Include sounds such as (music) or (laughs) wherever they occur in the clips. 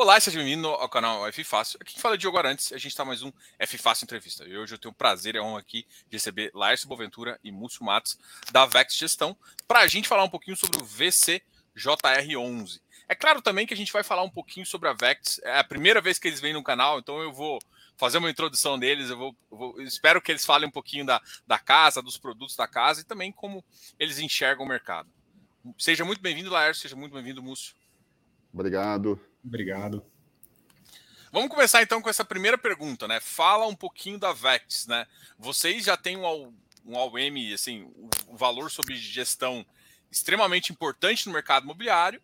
Olá, seja bem-vindo ao canal F Fácil. Aqui que fala é Diogo Arantes a gente está mais um F Fácil Entrevista. E hoje eu tenho o prazer e a honra aqui de receber Laércio Boventura e Múcio Matos da Vex Gestão para a gente falar um pouquinho sobre o VCJR11. É claro também que a gente vai falar um pouquinho sobre a Vex. É a primeira vez que eles vêm no canal, então eu vou fazer uma introdução deles. Eu, vou, eu vou, espero que eles falem um pouquinho da, da casa, dos produtos da casa e também como eles enxergam o mercado. Seja muito bem-vindo, Laércio. Seja muito bem-vindo, Múcio. Obrigado. Obrigado. Vamos começar então com essa primeira pergunta, né? Fala um pouquinho da Vex, né? Vocês já têm um, um AUM, assim, um valor sobre gestão extremamente importante no mercado imobiliário,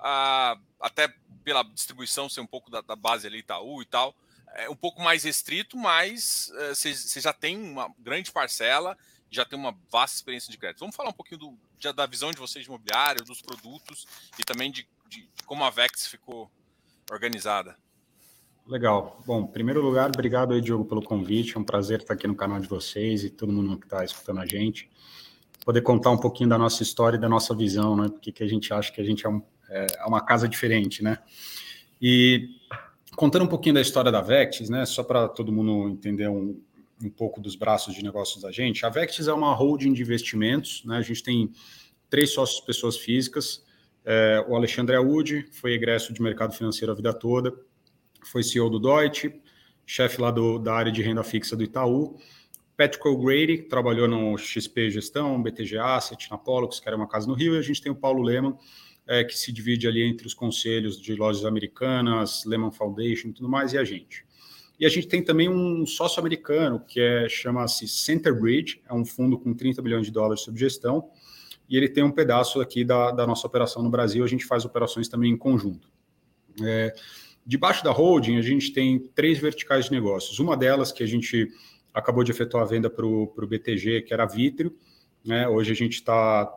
uh, até pela distribuição ser um pouco da, da, base ali Itaú e tal, é um pouco mais restrito, mas você uh, já tem uma grande parcela, já tem uma vasta experiência de crédito. Vamos falar um pouquinho do, já da visão de vocês de imobiliário, dos produtos e também de, de, de como a Vex ficou organizada. Legal. Bom, em primeiro lugar, obrigado aí, Diogo, pelo convite. É um prazer estar aqui no canal de vocês e todo mundo que está escutando a gente. Poder contar um pouquinho da nossa história e da nossa visão, né? Porque que a gente acha que a gente é, um, é uma casa diferente, né? E contando um pouquinho da história da Vectis, né? Só para todo mundo entender um, um pouco dos braços de negócios da gente. A Vectis é uma holding de investimentos, né? A gente tem três sócios pessoas físicas. É, o Alexandre Audi foi egresso de mercado financeiro a vida toda, foi CEO do Deutsche, chefe lá do, da área de renda fixa do Itaú. Patrick O'Grady, trabalhou no XP Gestão, BTG Asset, na Pollux, que era uma casa no Rio, e a gente tem o Paulo Lehmann, é, que se divide ali entre os conselhos de lojas americanas, Lehman Foundation e tudo mais, e a gente. E a gente tem também um sócio americano, que é, chama-se Centerbridge, é um fundo com 30 bilhões de dólares sob gestão, e ele tem um pedaço aqui da, da nossa operação no Brasil, a gente faz operações também em conjunto. É, Debaixo da holding, a gente tem três verticais de negócios. Uma delas que a gente acabou de efetuar a venda para o BTG, que era a Vitrio. Né? Hoje a gente está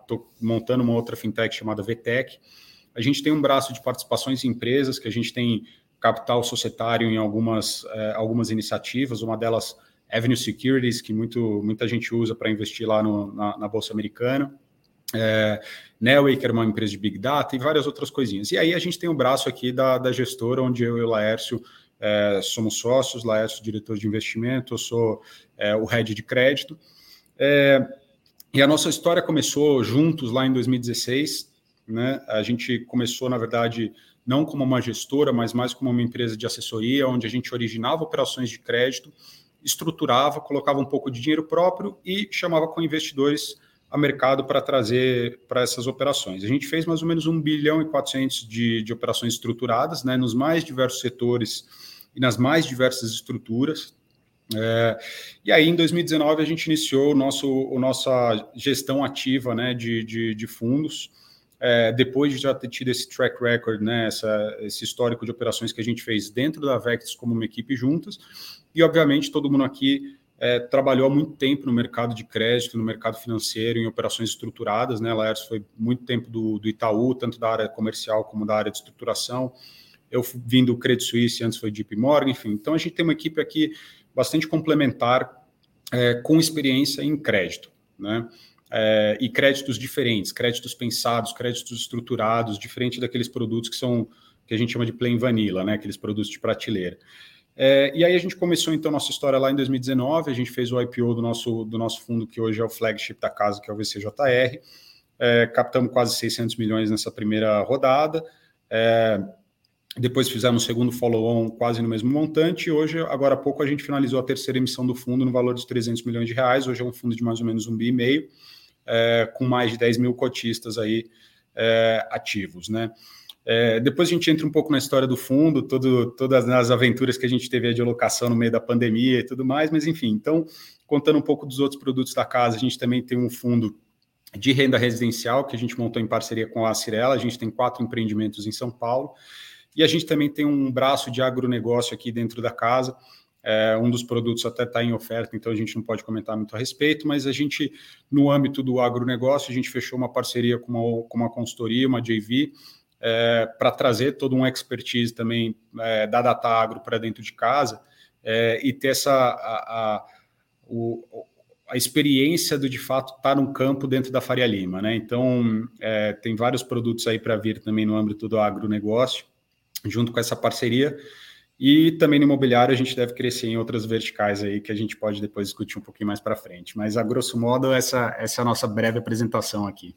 montando uma outra fintech chamada VTEC. A gente tem um braço de participações em empresas, que a gente tem capital societário em algumas, eh, algumas iniciativas. Uma delas, Avenue Securities, que muito, muita gente usa para investir lá no, na, na Bolsa Americana é, Nelway, que era uma empresa de Big Data, e várias outras coisinhas. E aí a gente tem o braço aqui da, da gestora, onde eu e o Laércio é, somos sócios, Laércio, diretor de investimento, eu sou é, o head de crédito. É, e a nossa história começou juntos lá em 2016. Né? A gente começou, na verdade, não como uma gestora, mas mais como uma empresa de assessoria, onde a gente originava operações de crédito, estruturava, colocava um pouco de dinheiro próprio e chamava com investidores a mercado para trazer para essas operações. A gente fez mais ou menos 1 bilhão e 400 de, de operações estruturadas, né, nos mais diversos setores e nas mais diversas estruturas. É, e aí, em 2019, a gente iniciou o nosso, o nossa gestão ativa né, de, de, de fundos, é, depois de já ter tido esse track record, né, essa, esse histórico de operações que a gente fez dentro da Vectis como uma equipe juntas. E, obviamente, todo mundo aqui é, trabalhou há muito tempo no mercado de crédito, no mercado financeiro, em operações estruturadas, né? Laércio foi muito tempo do, do Itaú, tanto da área comercial como da área de estruturação. Eu vim do Credit Suisse, antes foi JP Morgan, enfim. Então a gente tem uma equipe aqui bastante complementar, é, com experiência em crédito, né? É, e créditos diferentes, créditos pensados, créditos estruturados, diferente daqueles produtos que são que a gente chama de plain vanilla, né? Aqueles produtos de prateleira. É, e aí a gente começou então nossa história lá em 2019, a gente fez o IPO do nosso, do nosso fundo, que hoje é o flagship da casa, que é o VCJR, é, captamos quase 600 milhões nessa primeira rodada, é, depois fizemos o segundo follow-on quase no mesmo montante, e hoje, agora há pouco, a gente finalizou a terceira emissão do fundo no valor de 300 milhões de reais, hoje é um fundo de mais ou menos um bi e meio, é, com mais de 10 mil cotistas aí é, ativos, né? É, depois a gente entra um pouco na história do fundo, todo, todas as aventuras que a gente teve de alocação no meio da pandemia e tudo mais, mas enfim, então, contando um pouco dos outros produtos da casa, a gente também tem um fundo de renda residencial que a gente montou em parceria com a Cirela, a gente tem quatro empreendimentos em São Paulo, e a gente também tem um braço de agronegócio aqui dentro da casa, é, um dos produtos até está em oferta, então a gente não pode comentar muito a respeito, mas a gente, no âmbito do agronegócio, a gente fechou uma parceria com uma, com uma consultoria, uma JV, é, para trazer todo um expertise também é, da Data Agro para dentro de casa é, e ter essa a, a, o, a experiência do de fato estar tá no campo dentro da Faria Lima, né? Então é, tem vários produtos aí para vir também no âmbito do agronegócio. junto com essa parceria. E também no imobiliário a gente deve crescer em outras verticais aí que a gente pode depois discutir um pouquinho mais para frente. Mas a grosso modo essa, essa é a nossa breve apresentação aqui.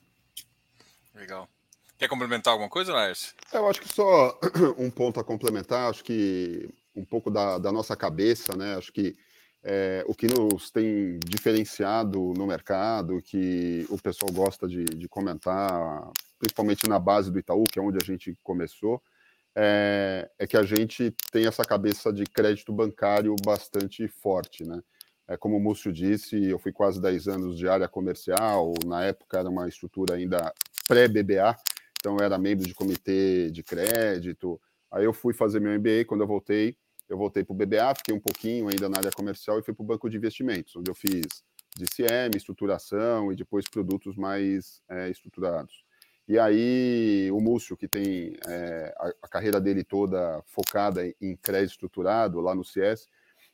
Quer complementar alguma coisa, Lars? Eu acho que só (clears throat) um ponto a complementar, acho que um pouco da, da nossa cabeça, né? Acho que é, o que nos tem diferenciado no mercado, que o pessoal gosta de, de comentar, principalmente na base do Itaú, que é onde a gente começou, é, é, que a gente tem essa cabeça de crédito bancário bastante forte, né? É, como o Múcio disse, eu fui quase 10 anos de área comercial, na época era uma estrutura ainda pré-BBA, então era membro de comitê de crédito, aí eu fui fazer meu MBA, quando eu voltei, eu voltei para o BBA, fiquei um pouquinho ainda na área comercial e fui para o banco de investimentos, onde eu fiz DCM, estruturação e depois produtos mais é, estruturados. E aí o Múcio, que tem é, a, a, carreira dele toda focada em crédito estruturado lá no CS,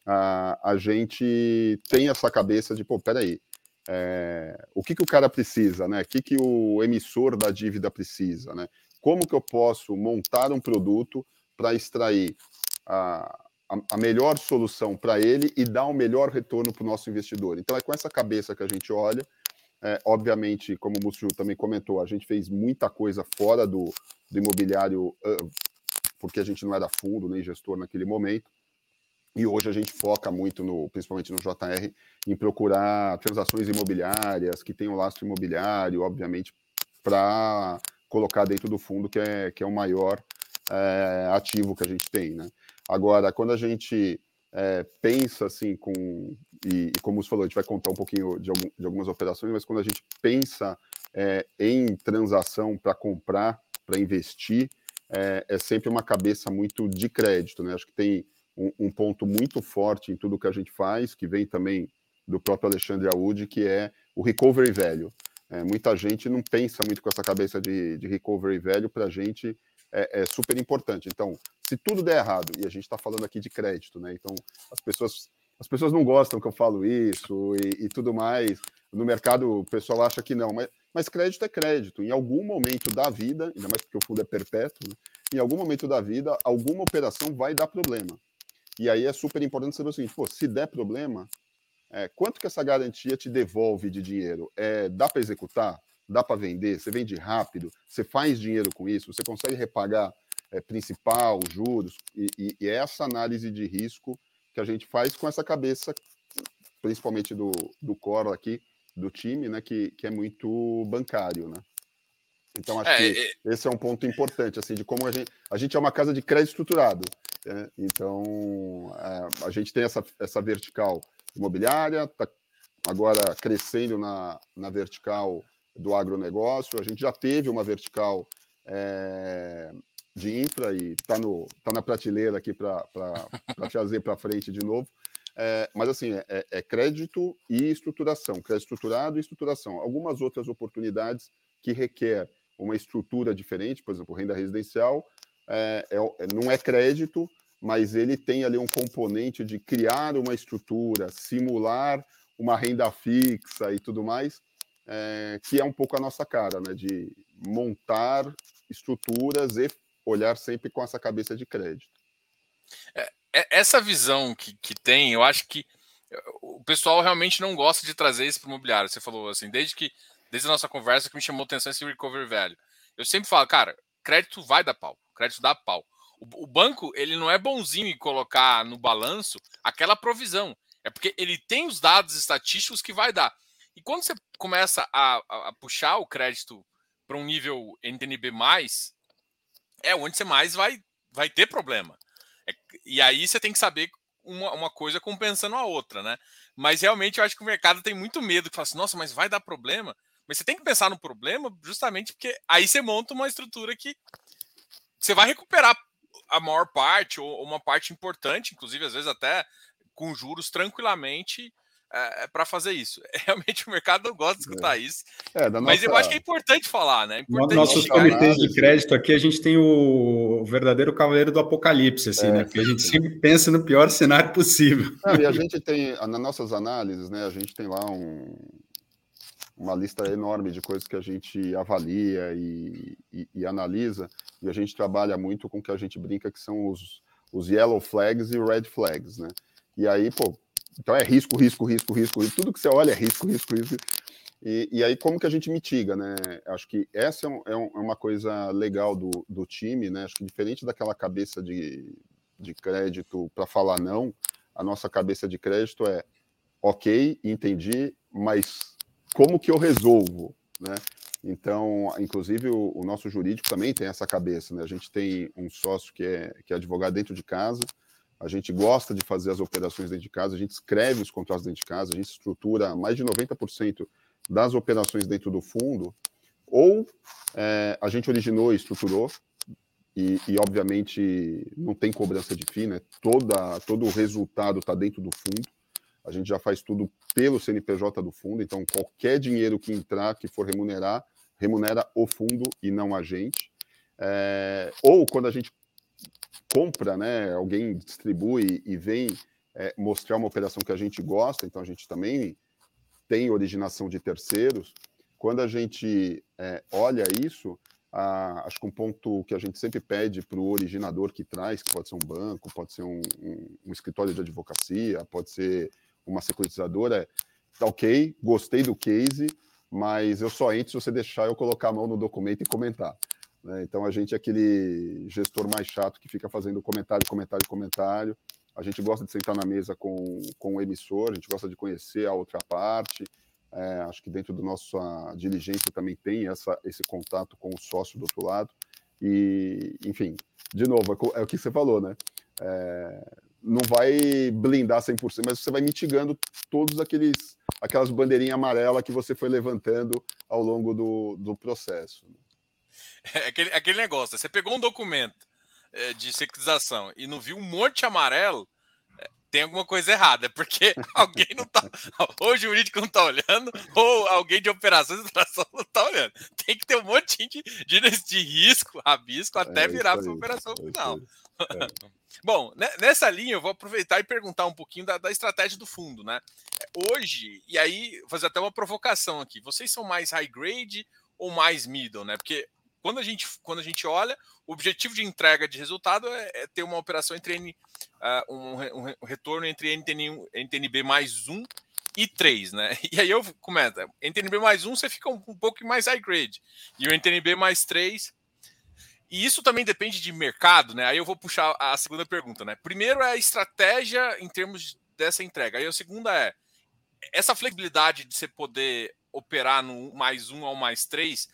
a, a gente tem essa cabeça de, pô, peraí, é, o que, que o cara precisa, né? O que, que o emissor da dívida precisa, né? Como que eu posso montar um produto para extrair a, a, melhor solução para ele e dar o um melhor retorno para o nosso investidor? Então é com essa cabeça que a gente olha é, obviamente, como o Múcio também comentou, a gente fez muita coisa fora do, do imobiliário, porque a gente não era fundo nem gestor naquele momento. E hoje a gente foca muito, no, principalmente no JR, em procurar transações imobiliárias que tenham lastro imobiliário, obviamente, para colocar dentro do fundo, que é, que é o maior é, ativo que a gente tem. Né? Agora, quando a gente é, pensa assim com e, e, como você falou, a gente vai contar um pouquinho de, algum, de algumas operações, mas quando a gente pensa é, em transação para comprar, para investir, é, é, sempre uma cabeça muito de crédito, né? Acho que tem um, um, ponto muito forte em tudo que a gente faz, que vem também do próprio Alexandre Audi, que é o recovery velho. É, muita gente não pensa muito com essa cabeça de, de recovery velho, para a gente é, é super importante. Então, se tudo der errado, e a gente está falando aqui de crédito, né? Então, as pessoas, as pessoas não gostam que eu falo isso e, e tudo mais. No mercado, o pessoal acha que não, mas, mas crédito é crédito. Em algum momento da vida, ainda mais porque o fundo é perpétuo, né? em algum momento da vida, alguma operação vai dar problema. E aí é super importante saber o seguinte: pô, se der problema, é, quanto que essa garantia te devolve de dinheiro? É, dá para executar? Dá para vender? Você vende rápido? Você faz dinheiro com isso? Você consegue repagar é, principal, juros, e, e, e, é essa análise de risco que a gente faz com essa cabeça, principalmente do, do core aqui, do time, né, que, que é muito bancário, né? Então, acho é, que é... esse é um ponto importante, assim, de como a gente... A gente é uma casa de crédito estruturado, né? então é, a gente tem essa, essa vertical imobiliária, está agora crescendo na, na vertical do agronegócio, a gente já teve uma vertical é, de infra e está tá na prateleira aqui para trazer para frente de novo. É, mas assim, é, é, é, crédito e estruturação, crédito estruturado e estruturação. Algumas outras oportunidades que requer uma estrutura diferente, por exemplo, renda residencial, é, é, é, não é crédito, mas ele tem ali um componente de criar uma estrutura, simular uma renda fixa e tudo mais, é, que é um pouco a nossa cara, né? De montar estruturas e olhar sempre com essa cabeça de crédito. É, é, essa visão que, que tem, eu acho que o pessoal realmente não gosta de trazer isso para o imobiliário. Você falou assim, desde que desde a nossa conversa que me chamou atenção esse recovery velho. Eu sempre falo, cara, crédito vai dar pau, crédito dá pau. O, o banco ele não é bonzinho em colocar no balanço aquela provisão, é porque ele tem os dados estatísticos que vai dar. E quando você começa a, a, a puxar o crédito para um nível NTNB+, é onde você mais vai, vai ter problema. É, e aí você tem que saber uma, uma coisa compensando a outra, né? Mas realmente eu acho que o mercado tem muito medo que fala assim, nossa, mas vai dar problema. Mas você tem que pensar no problema justamente porque aí você monta uma estrutura que você vai recuperar a maior parte, ou uma parte importante, inclusive às vezes até com juros tranquilamente, é, é para fazer isso. (laughs) Realmente o mercado não gosta de escutar é. isso. É, nossa... Mas eu acho que é importante falar, né? É importante Nossos comitês de crédito aqui, a gente tem o verdadeiro cavaleiro do apocalipse, assim, é, né? Porque a gente sempre pensa no pior cenário possível. e a (laughs) gente tem, nas nossas análises, né? A gente tem lá um, uma lista enorme de coisas que a gente avalia e, e, e, analisa, e a gente trabalha muito com o que a gente brinca que são os, os yellow flags e red flags, né? E aí, pô, então é risco, risco, risco, risco, risco. tudo que você olha é risco, risco, risco. E, e aí, como que a gente mitiga, né? Acho que essa é, um, é, é uma coisa legal do, do time, né? Acho que diferente daquela cabeça de, de crédito para falar não, a nossa cabeça de crédito é ok, entendi, mas como que eu resolvo, né? Então, inclusive, o, o, nosso jurídico também tem essa cabeça, né? A gente tem um sócio que é, que é advogado dentro de casa, a gente gosta de fazer as operações dentro de casa, a gente escreve os contratos dentro de casa, a gente estrutura mais de 90% das operações dentro do fundo, ou é, a gente originou e estruturou, e, e, obviamente não tem cobrança de FII, né? Toda, todo o resultado está dentro do fundo. A gente já faz tudo pelo CNPJ do fundo, então qualquer dinheiro que entrar, que for remunerar, remunera o fundo e não a gente. É, ou quando a gente compra, né, alguém distribui e vem é, mostrar uma operação que a gente gosta, então a gente também tem originação de terceiros. Quando a gente é, olha isso, a, acho que um ponto que a gente sempre pede para o originador que traz, que pode ser um banco, pode ser um, um, um escritório de advocacia, pode ser uma securitizadora, tá ok, gostei do case, mas eu só entro se você deixar eu colocar a mão no documento e comentar. Né? Então a gente é aquele gestor mais chato que fica fazendo comentário, comentário, comentário. A gente gosta de sentar na mesa com, com o emissor, a gente gosta de conhecer a outra parte. É, acho que dentro da nossa diligência também tem essa, esse contato com o sócio do outro lado. E, enfim, de novo, é o que você falou, né? É, não vai blindar 100%, mas você vai mitigando todos aqueles aquelas bandeirinhas amarelas que você foi levantando ao longo do, do processo. É aquele, aquele negócio, você pegou um documento é, de securitização e não viu um monte amarelo, é, tem alguma coisa errada, porque (laughs) alguém não tá, (laughs) ou o jurídico não tá olhando, ou alguém de operações de operação não tá olhando. Tem que ter um monte de, de, de risco, rabisco, até é virar para operação é final. É. (laughs) Bom, nessa linha eu vou aproveitar e perguntar um pouquinho da, da, estratégia do fundo, né? Hoje, e aí fazer até uma provocação aqui, vocês são mais high grade ou mais middle, né? Porque quando a gente, quando a gente olha, o objetivo de entrega de resultado é, é ter uma operação entre N, uh, um, um, retorno entre NTN, NTNB mais um e três, né? (laughs) E aí eu começo, NTNB mais um você fica um, um pouco mais high grade, e o NTNB mais três. E isso também depende de mercado, né? Aí eu vou puxar a segunda pergunta, né? Primeiro é a estratégia em termos dessa entrega. Aí a segunda é essa flexibilidade de você poder operar no mais um ao mais três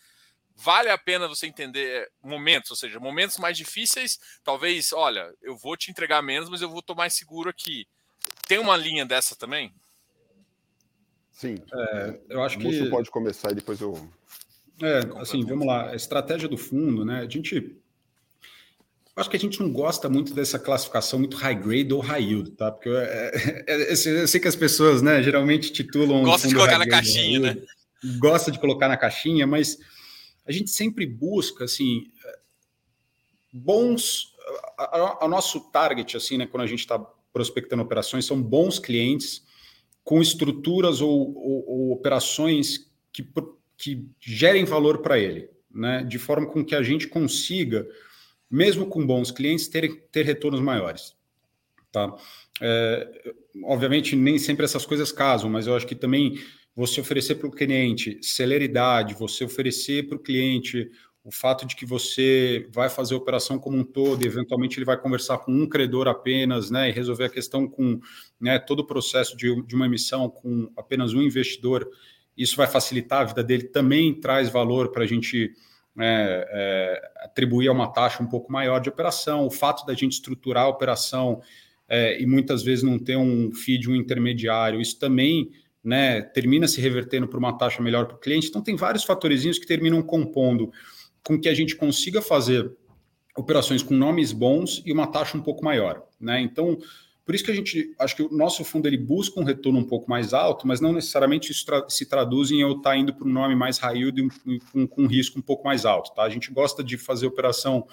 vale a pena você entender momentos, ou seja, momentos mais difíceis, talvez, olha, eu vou te entregar menos, mas eu vou tomar mais seguro aqui. Tem uma linha dessa também? Sim. É, eu acho que. Você pode começar e depois eu. É, assim, vamos lá. A estratégia do fundo, né? A gente. Acho que a gente não gosta muito dessa classificação muito high grade ou high yield, tá? Porque eu, é, é, eu sei que as pessoas, né, geralmente titulam. Gosta de colocar na caixinha, né? Gosta de colocar na caixinha, mas a gente sempre busca assim bons o nosso target assim né quando a gente está prospectando operações são bons clientes com estruturas ou, ou, ou operações que, que gerem valor para ele né? De forma com que a gente consiga mesmo com bons clientes ter, ter retornos maiores tá? É, obviamente nem sempre essas coisas casam mas eu acho que também você oferecer para o cliente celeridade, você oferecer para o cliente o fato de que você vai fazer a operação como um todo, e eventualmente ele vai conversar com um credor apenas, né, e resolver a questão com né, todo o processo de, de uma emissão com apenas um investidor, isso vai facilitar a vida dele, também traz valor para a gente é, é, atribuir a uma taxa um pouco maior de operação, o fato da gente estruturar a operação é, e muitas vezes não ter um feed, um intermediário, isso também né, termina se revertendo para uma taxa melhor para o cliente. Então, tem vários fatorzinhos que terminam compondo com que a gente consiga fazer operações com nomes bons e uma taxa um pouco maior. Né? Então, por isso que a gente, acho que o nosso fundo ele busca um retorno um pouco mais alto, mas não necessariamente isso tra se traduz em eu estar tá indo para um nome mais high yield com, com um risco um pouco mais alto. Tá? A gente gosta de fazer operação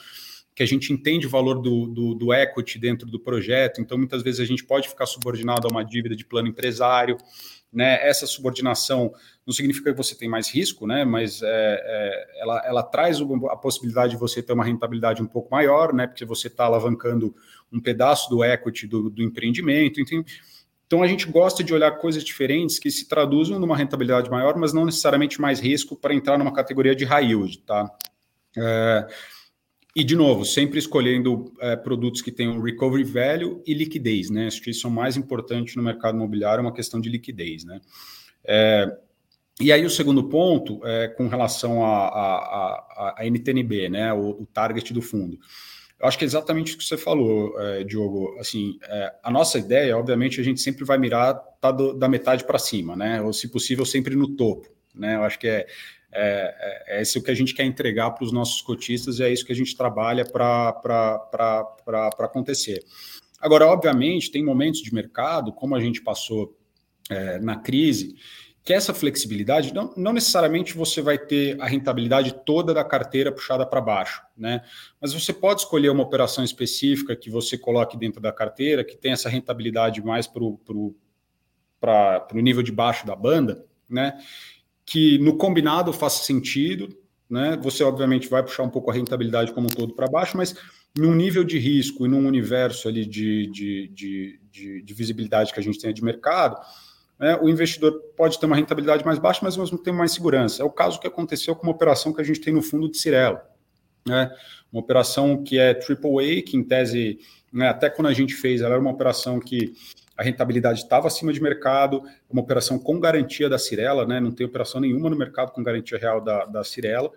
que a gente entende o valor do, do, do, equity dentro do projeto, então muitas vezes a gente pode ficar subordinado a uma dívida de plano empresário, né? Essa subordinação não significa que você tem mais risco, né? Mas é, é, ela, ela traz a possibilidade de você ter uma rentabilidade um pouco maior, né? Porque você está alavancando um pedaço do equity do, do empreendimento. Então a gente gosta de olhar coisas diferentes que se traduzam numa rentabilidade maior, mas não necessariamente mais risco para entrar numa categoria de high yield, tá? É, e, de novo, sempre escolhendo é, produtos que tenham recovery value e liquidez, né? Acho que isso é o mais importante no mercado imobiliário, é uma questão de liquidez, né? É, e aí o segundo ponto é com relação à NTNB, né? O, o, target do fundo. Eu acho que é exatamente o que você falou, é, Diogo. Assim, é, a nossa ideia, obviamente, a gente sempre vai mirar tá do, da metade para cima, né? Ou, se possível, sempre no topo, né? Eu acho que é é, é, é isso que a gente quer entregar para os nossos cotistas e é isso que a gente trabalha para acontecer. Agora, obviamente, tem momentos de mercado, como a gente passou é, na crise, que essa flexibilidade, não, não, necessariamente você vai ter a rentabilidade toda da carteira puxada para baixo, né? Mas você pode escolher uma operação específica que você coloque dentro da carteira, que tem essa rentabilidade mais para o nível de baixo da banda, né? Que no combinado faça sentido, né? Você obviamente vai puxar um pouco a rentabilidade como um todo para baixo, mas num nível de risco e num universo ali de, de, de, de, de visibilidade que a gente tem de mercado, né, o investidor pode ter uma rentabilidade mais baixa, mas mesmo tem mais segurança. É o caso que aconteceu com uma operação que a gente tem no fundo de Cirela. Né? Uma operação que é AAA, que em tese, né, até quando a gente fez, ela era uma operação que a rentabilidade estava acima de mercado, uma operação com garantia da Cirela, né? não tem operação nenhuma no mercado com garantia real da, da Cirela,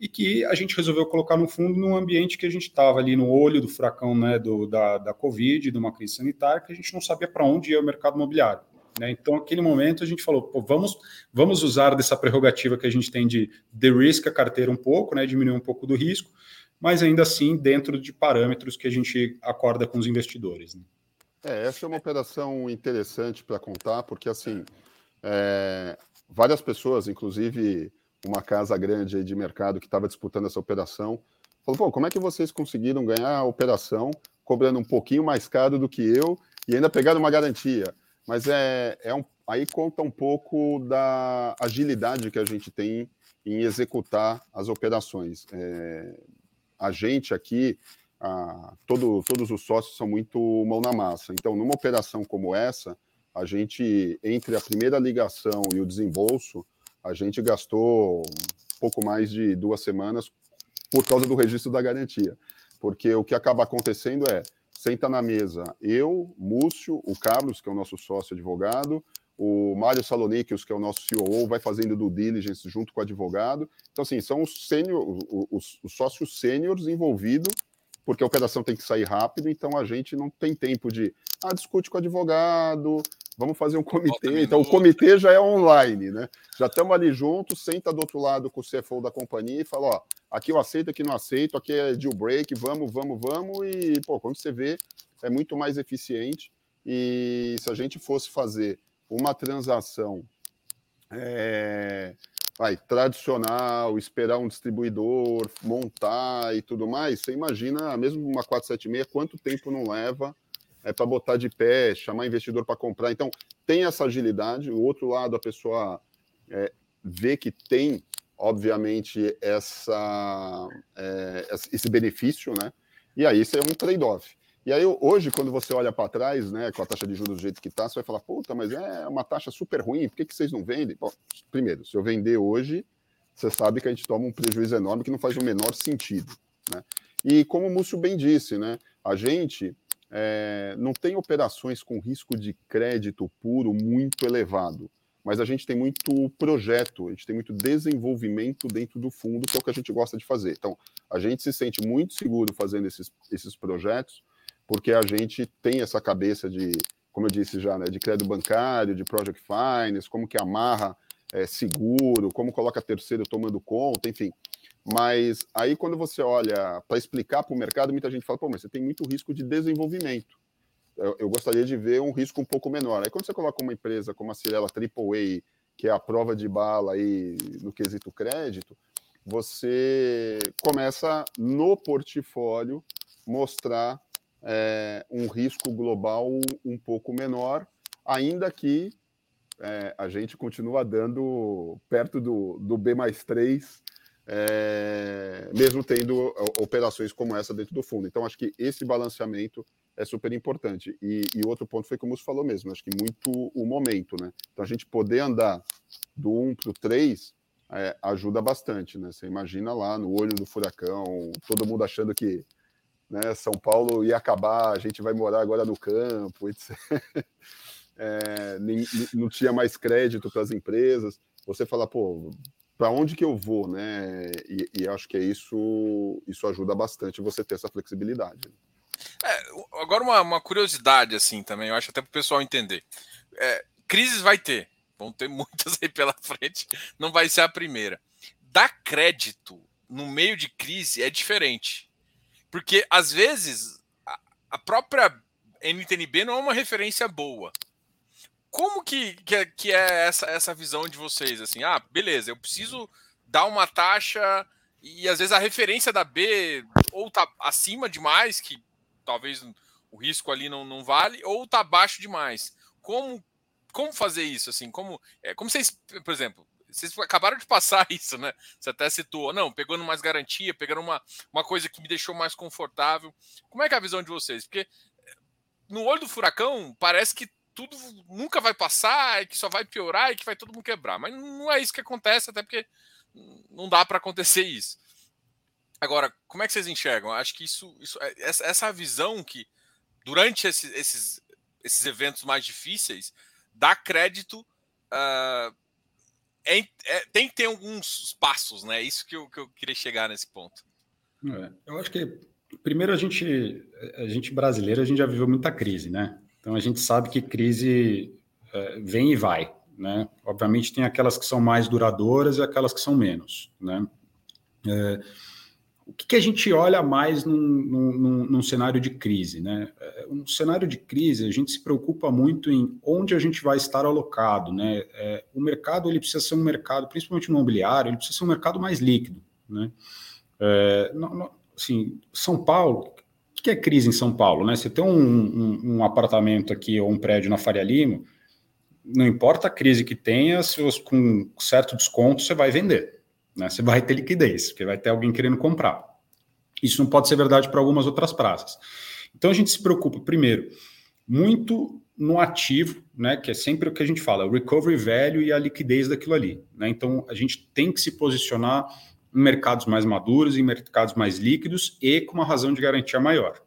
e que a gente resolveu colocar no fundo num ambiente que a gente estava ali no olho do furacão né, do, da, da Covid, de uma crise sanitária, que a gente não sabia para onde ia o mercado imobiliário. Né? Então, naquele momento, a gente falou, vamos, vamos usar dessa prerrogativa que a gente tem de de-risk a carteira um pouco, né, diminuir um pouco do risco, mas ainda assim dentro de parâmetros que a gente acorda com os investidores. Né? É, essa é uma operação interessante para contar, porque assim, é, várias pessoas, inclusive uma casa grande de mercado que estava disputando essa operação, falou: Pô, como é que vocês conseguiram ganhar a operação cobrando um pouquinho mais caro do que eu e ainda pegaram uma garantia? Mas é, é um, aí conta um pouco da agilidade que a gente tem em executar as operações. É, a gente aqui a, todo, todos os sócios são muito mão na massa. Então, numa operação como essa, a gente, entre a primeira ligação e o desembolso, a gente gastou pouco mais de duas semanas por causa do registro da garantia. Porque o que acaba acontecendo é, senta na mesa eu, Múcio, o Carlos, que é o nosso sócio advogado, o Mário Salonikios, que é o nosso CEO, vai fazendo do diligence junto com o advogado. Então, assim, são os, os, os sócios sêniores envolvidos porque a operação tem que sair rápido, então a gente não tem tempo de, ah, discute com o advogado, vamos fazer um comitê. Então o comitê já é online, né? Já estamos ali juntos, senta do outro lado com o CFO da companhia e fala, ó, aqui eu aceito, aqui não aceito, aqui é deal break, vamos, vamos, vamos, e, pô, quando você vê, é muito mais eficiente. E se a gente fosse fazer uma transação é, vai, tradicional, esperar um distribuidor, montar e tudo mais, você imagina, mesmo uma 476, quanto tempo não leva é, para botar de pé, chamar investidor para comprar. Então, tem essa agilidade. O outro lado, a pessoa é, vê que tem, obviamente, essa, é, esse benefício, né? E aí isso é um trade-off. E aí, hoje, quando você olha para trás, né, com a taxa de juros do jeito que está, você vai falar, puta, mas é uma taxa super ruim, por que, que vocês não vendem? Bom, primeiro, se eu vender hoje, você sabe que a gente toma um prejuízo enorme que não faz o menor sentido. Né? E como o Múcio bem disse, né, a gente é, não tem operações com risco de crédito puro muito elevado, mas a gente tem muito projeto, a gente tem muito desenvolvimento dentro do fundo, que é o que a gente gosta de fazer. Então, a gente se sente muito seguro fazendo esses, esses projetos, porque a gente tem essa cabeça de, como eu disse já, né, de crédito bancário, de project finance, como que amarra é, seguro, como coloca terceiro tomando conta, enfim. Mas aí quando você olha para explicar para o mercado, muita gente fala, pô, mas você tem muito risco de desenvolvimento. Eu, eu, gostaria de ver um risco um pouco menor. Aí quando você coloca uma empresa como a Cirela AAA, que é a prova de bala aí no quesito crédito, você começa no portfólio mostrar é, um risco global um pouco menor, ainda que é, a gente continua dando perto do, do B mais 3, é, mesmo tendo operações como essa dentro do fundo. Então, acho que esse balanceamento é super importante. E, e outro ponto foi como você falou mesmo, acho que muito o momento, né? Então, a gente poder andar do 1 para o 3 é, ajuda bastante, né? Você imagina lá no olho do furacão, todo mundo achando que né, São Paulo ia acabar, a gente vai morar agora no campo, etc. (laughs) É, nem, não tinha mais crédito para as empresas. Você fala, pô, para onde que eu vou, né? E, e, acho que é isso, isso ajuda bastante você ter essa flexibilidade. É, agora uma, uma, curiosidade assim também, eu acho até para o pessoal entender. É, crises vai ter, vão ter (laughs) muitas aí pela frente, não vai ser a primeira. Dar crédito no meio de crise é diferente, porque às vezes a, própria NTNB não é uma referência boa como que, que, é, que é essa, essa visão de vocês? Assim, ah, beleza, eu preciso dar uma taxa e às vezes a referência da B ou tá acima demais, que talvez o risco ali não, não vale, ou tá abaixo demais. Como, como fazer isso? Assim, como, é, como vocês, por exemplo, vocês acabaram de passar (laughs) isso, né? Você até citou, não, pegando mais garantia, pegando uma, uma coisa que me deixou mais confortável. Como é que é a visão de vocês? Porque no olho do furacão, parece que tudo nunca vai passar, que só vai piorar e que vai todo mundo quebrar. Mas não é isso que acontece, até porque não dá para acontecer isso. Agora, como é que vocês enxergam? Acho que isso, isso é, essa, essa visão que durante esses, esses, esses eventos mais difíceis dá crédito uh, é, é, tem que ter alguns passos, né? Isso que eu, que eu queria chegar nesse ponto. É, eu acho que primeiro a gente, a gente brasileiro, a gente já viveu muita crise, né? Então a gente sabe que crise é, vem e vai, né? Obviamente tem aquelas que são mais duradouras e aquelas que são menos, né? É, o que, que, a gente olha mais num, num, num, cenário de crise, né? É, um cenário de crise a gente se preocupa muito em onde a gente vai estar alocado, né? É, o mercado ele precisa ser um mercado, principalmente no imobiliário, ele precisa ser um mercado mais líquido, né? É, não, não, assim, São Paulo, o que é crise em São Paulo? Né? Você tem um, um, um, apartamento aqui ou um prédio na Faria Lima, não importa a crise que tenha, se você, com certo desconto você vai vender. Né? Você vai ter liquidez, porque vai ter alguém querendo comprar. Isso não pode ser verdade para algumas outras praças. Então a gente se preocupa, primeiro, muito no ativo, né, que é sempre o que a gente fala, o recovery value e a liquidez daquilo ali. Né? Então a gente tem que se posicionar em mercados mais maduros, em mercados mais líquidos e com uma razão de garantia maior.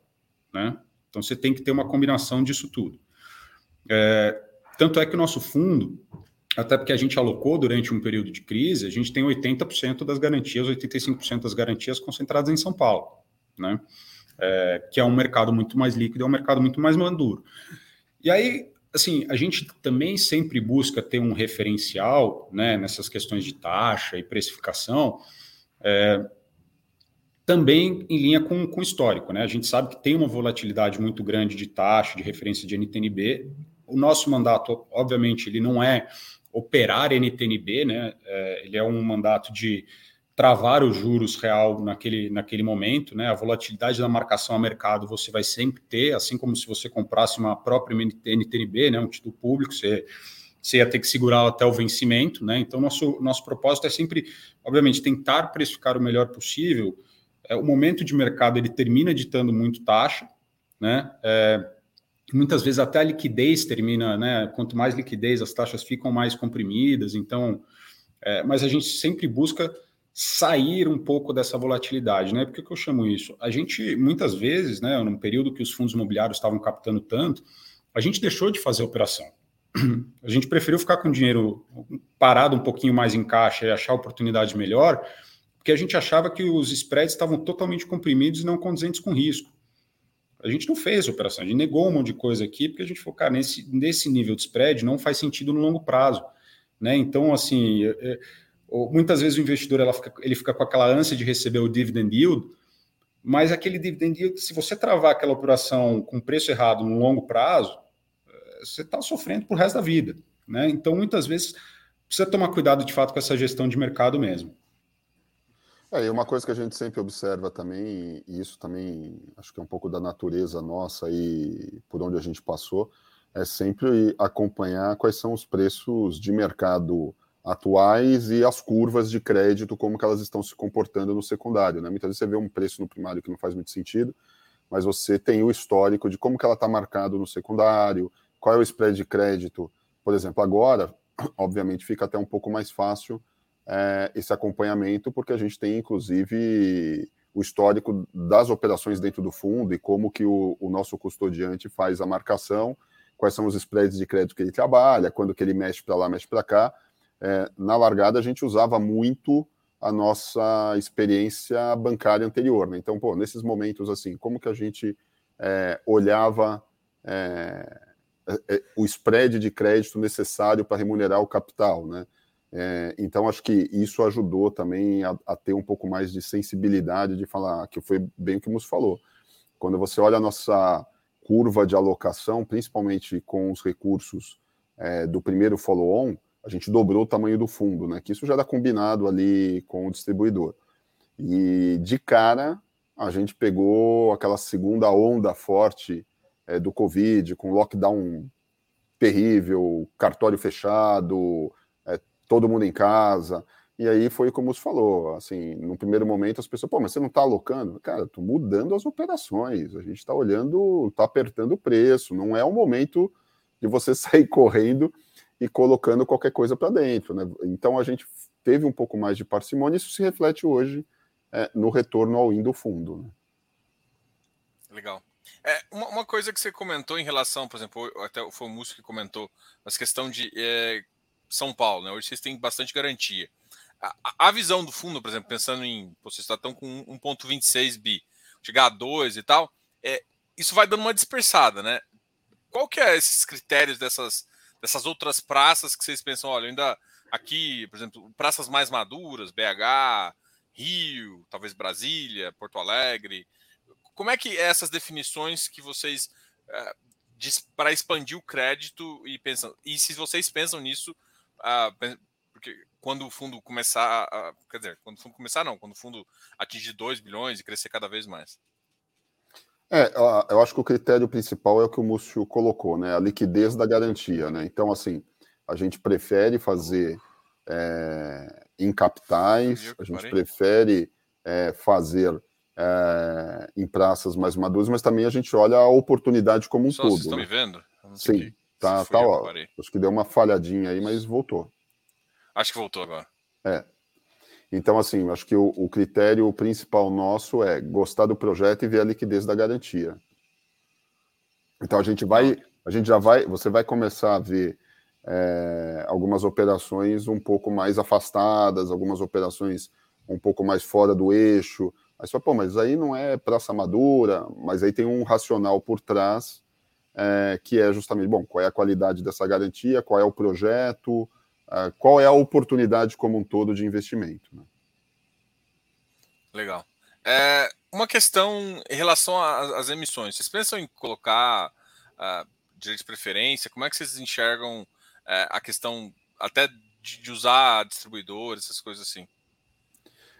Né? Então você tem que ter uma combinação disso tudo. É, tanto é que o nosso fundo, até porque a gente alocou durante um período de crise, a gente tem 80% das garantias, 85% das garantias concentradas em São Paulo, né? É, que é um mercado muito mais líquido, é um mercado muito mais maduro. E aí, assim, a gente também sempre busca ter um referencial né, nessas questões de taxa e precificação, é, também em linha com, com o histórico. Né? A gente sabe que tem uma volatilidade muito grande de taxa, de referência de NTNB. O nosso mandato, obviamente, ele não é operar NTNB, né? É, ele é um mandato de travar os juros real naquele, naquele momento, né? A volatilidade da marcação a mercado você vai sempre ter, assim como se você comprasse uma própria NTNB, né? Um título público, você você ia ter que segurá-lo até o vencimento, né? Então, nosso, nosso propósito é sempre, obviamente, tentar precificar o melhor possível. É, o momento de mercado ele termina ditando muito taxa, né? É, muitas vezes até a liquidez termina, né? Quanto mais liquidez, as taxas ficam mais comprimidas. Então, é, mas a gente sempre busca sair um pouco dessa volatilidade, né? Por que, que eu chamo isso? A gente, muitas vezes, né, num período que os fundos imobiliários estavam captando tanto, a gente deixou de fazer operação a gente preferiu ficar com o dinheiro parado um pouquinho mais em caixa e achar oportunidade melhor, porque a gente achava que os spreads estavam totalmente comprimidos e não condizentes com risco. A gente não fez a operação, a gente negou um monte de coisa aqui, porque a gente falou, cara, nesse, nesse nível de spread não faz sentido no longo prazo. Né? Então, assim, é, é muitas vezes o investidor ela fica, ele fica com aquela ânsia de receber o dividend yield, mas aquele dividend yield, se você travar aquela operação com preço errado no longo prazo, você está sofrendo por resto da vida. Né? Então, muitas vezes, precisa tomar cuidado de fato com essa gestão de mercado mesmo. É, e uma coisa que a gente sempre observa também, e isso também acho que é um pouco da natureza nossa e por onde a gente passou, é sempre acompanhar quais são os preços de mercado atuais e as curvas de crédito, como que elas estão se comportando no secundário. Né? Muitas vezes você vê um preço no primário que não faz muito sentido, mas você tem o histórico de como que ela está marcado no secundário, qual é o spread de crédito. Por exemplo, agora, (clears throat) obviamente, fica até um pouco mais fácil é, esse acompanhamento, porque a gente tem, inclusive, o histórico das operações dentro do fundo e como que o, o nosso custodiante faz a marcação, quais são os spreads de crédito que ele trabalha, quando que ele mexe para lá, mexe para cá. É, na largada, a gente usava muito a nossa experiência bancária anterior. Né? Então, pô, nesses momentos assim, como que a gente é, olhava é, é, é o spread de crédito necessário para remunerar o capital, né? É, então, acho que isso ajudou também a, a, ter um pouco mais de sensibilidade de falar, que foi bem o que o Mus falou. Quando você olha a nossa curva de alocação, principalmente com os recursos é, do primeiro follow-on, a gente dobrou o tamanho do fundo, né? Que isso já era combinado ali com o distribuidor. E de cara, a gente pegou aquela segunda onda forte é, do Covid, com lockdown terrível, cartório fechado, todo mundo em casa. E aí foi como você falou, assim, no primeiro momento as pessoas, pô, mas você não está alocando? Cara, estou mudando as operações, a gente está olhando, está apertando o preço, não é o momento de você (laughs) sair correndo e colocando qualquer coisa para dentro, né? Então a gente teve um pouco mais de parcimônia, isso se reflete hoje é, no retorno ao in do fundo. Né? Legal. É, uma, uma, coisa que você comentou em relação, por exemplo, até foi o Múcio que comentou, mas questão de é, são Paulo, né? Hoje vocês têm bastante garantia. A, a visão do fundo, por exemplo, pensando em vocês estão com 1,26 bi, chegar a 2 e tal, é, isso vai dando uma dispersada, né? Qual que é esses critérios dessas, dessas outras praças que vocês pensam, olha, ainda aqui, por exemplo, praças mais maduras, BH, Rio, talvez Brasília, Porto Alegre. Como é que é essas definições que vocês é, para expandir o crédito e pensam? E se vocês pensam nisso a, porque quando o fundo começar, a, quer dizer, quando o fundo começar não, quando o fundo atingir 2 bilhões e crescer cada vez mais. É, eu acho que o critério principal é o que o Múcio colocou, né? A liquidez da garantia, né? Então, assim, a gente prefere fazer é, em capitais, a gente prefere é, fazer é, em praças mais maduras, mas também a gente olha a oportunidade como um Só todo. Vocês estão né? me vendo? Sim. Tá, tá, ó, acho que deu uma falhadinha aí, mas voltou. Acho que voltou agora. É. Então, assim, acho que o, o, critério principal nosso é gostar do projeto e ver a liquidez da garantia. Então a gente vai, a gente já vai, você vai começar a ver é, algumas operações um pouco mais afastadas, algumas operações um pouco mais fora do eixo. Aí você fala, pô, mas aí não é praça madura, mas aí tem um racional por trás é, que é justamente, bom, qual é a qualidade dessa garantia, qual é o projeto, é, qual é a oportunidade como um todo de investimento. Né? Legal. É, uma questão em relação às emissões. Vocês pensam em colocar uh, direito de preferência? Como é que vocês enxergam uh, a questão até de, de, usar distribuidores, essas coisas assim?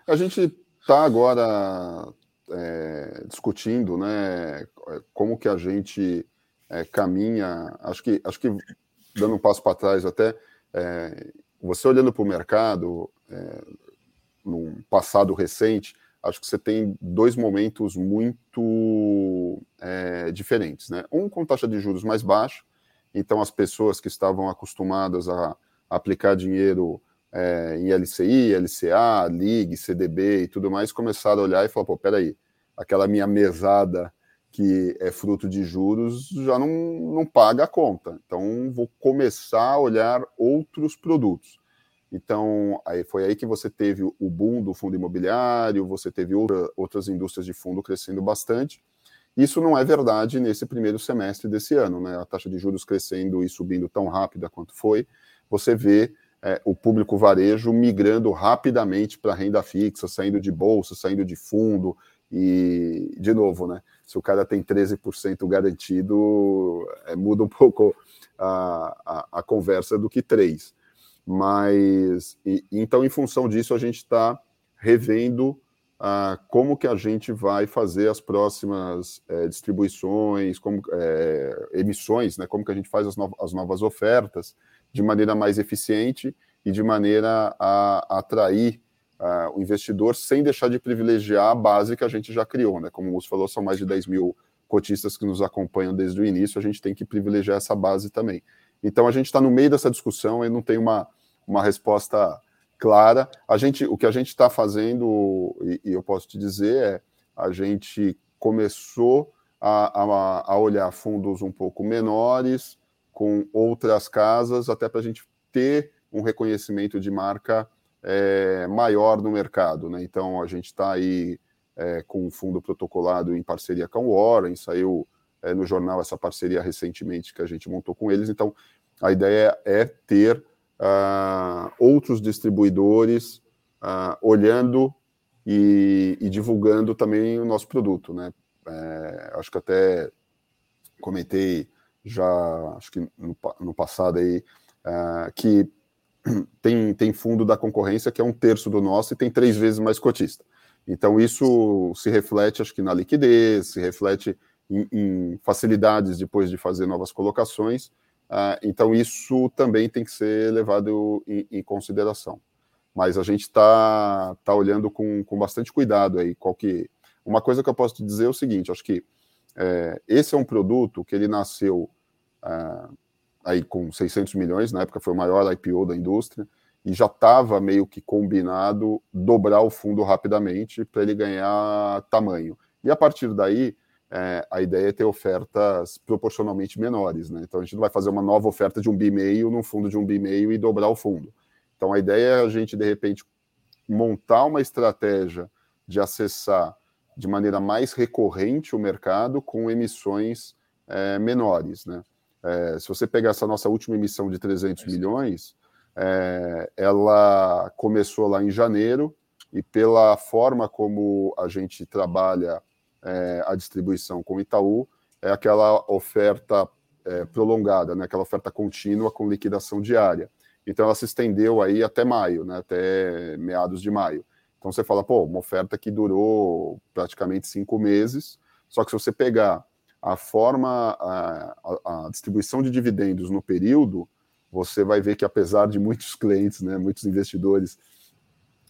A gente está agora é, discutindo né, como que a gente é, caminha, acho que, acho que dando um passo para trás até, é, você olhando para o mercado, é, num passado recente, acho que você tem dois momentos muito é, diferentes. Né? Um com taxa de juros mais baixa, então as pessoas que estavam acostumadas a aplicar dinheiro é, em LCI, LCA, LIG, CDB e tudo mais, começaram a olhar e falar, pô, peraí, aquela minha mesada que é fruto de juros, já não, não paga a conta. Então, vou começar a olhar outros produtos. Então, aí foi aí que você teve o boom do fundo imobiliário, você teve outra, outras indústrias de fundo crescendo bastante. Isso não é verdade nesse primeiro semestre desse ano, né? A taxa de juros crescendo e subindo tão rápida quanto foi. Você vê é, o público varejo migrando rapidamente para renda fixa, saindo de bolsa, saindo de fundo, e, de novo, né? Se o cara tem 13% garantido, é, muda um pouco a, a, a, conversa do que 3%. Mas, e, então, em função disso, a gente está revendo ah, como que a gente vai fazer as próximas é, distribuições, como, é, emissões, né, como que a gente faz as, no as, novas ofertas de maneira mais eficiente e de maneira a, a atrair uh, o investidor sem deixar de privilegiar a base que a gente já criou. Né? Como o Mus falou, são mais de 10 mil cotistas que nos acompanham desde o início, a gente tem que privilegiar essa base também. Então a gente está no meio dessa discussão e não tem uma, uma resposta clara. A gente, o que a gente está fazendo, e, e, eu posso te dizer, é a gente começou a, a, a olhar fundos um pouco menores, com outras casas, até para a gente ter um reconhecimento de marca é, maior no mercado. Né? Então, a gente está aí é, com um fundo protocolado em parceria com o Warren, saiu é, no jornal essa parceria recentemente que a gente montou com eles. Então, a ideia é ter uh, outros distribuidores uh, olhando e, e, divulgando também o nosso produto, né? É, acho que até comentei já, acho que no, no passado aí, uh, que (clears throat) tem, tem fundo da concorrência que é um terço do nosso e tem três vezes mais cotista. Então, isso se reflete, acho que, na liquidez, se reflete em, em facilidades depois de fazer novas colocações ah, então, isso também tem que ser levado em, em consideração. Mas a gente está tá olhando com, com bastante cuidado aí. Qual que... Uma coisa que eu posso te dizer é o seguinte: acho que é, esse é um produto que ele nasceu ah, aí com 600 milhões, na época foi o maior IPO da indústria, e já estava meio que combinado dobrar o fundo rapidamente para ele ganhar tamanho. E a partir daí, é, a ideia é ter ofertas proporcionalmente menores, né? Então a gente não vai fazer uma nova oferta de um bi meio num fundo de um bi meio e dobrar o fundo. Então a ideia é a gente de repente montar uma estratégia de acessar de maneira mais recorrente o mercado com emissões é, menores, né? É, se você pegar essa nossa última emissão de 300 milhões, é, ela começou lá em janeiro e pela forma como a gente trabalha é, a distribuição com o Itaú é aquela oferta é, prolongada, né, aquela oferta contínua com liquidação diária. Então ela se estendeu aí até maio, né, até meados de maio. Então você fala, pô, uma oferta que durou praticamente cinco meses, só que se você pegar a forma, a, a, distribuição de dividendos no período, você vai ver que apesar de muitos clientes, né, muitos investidores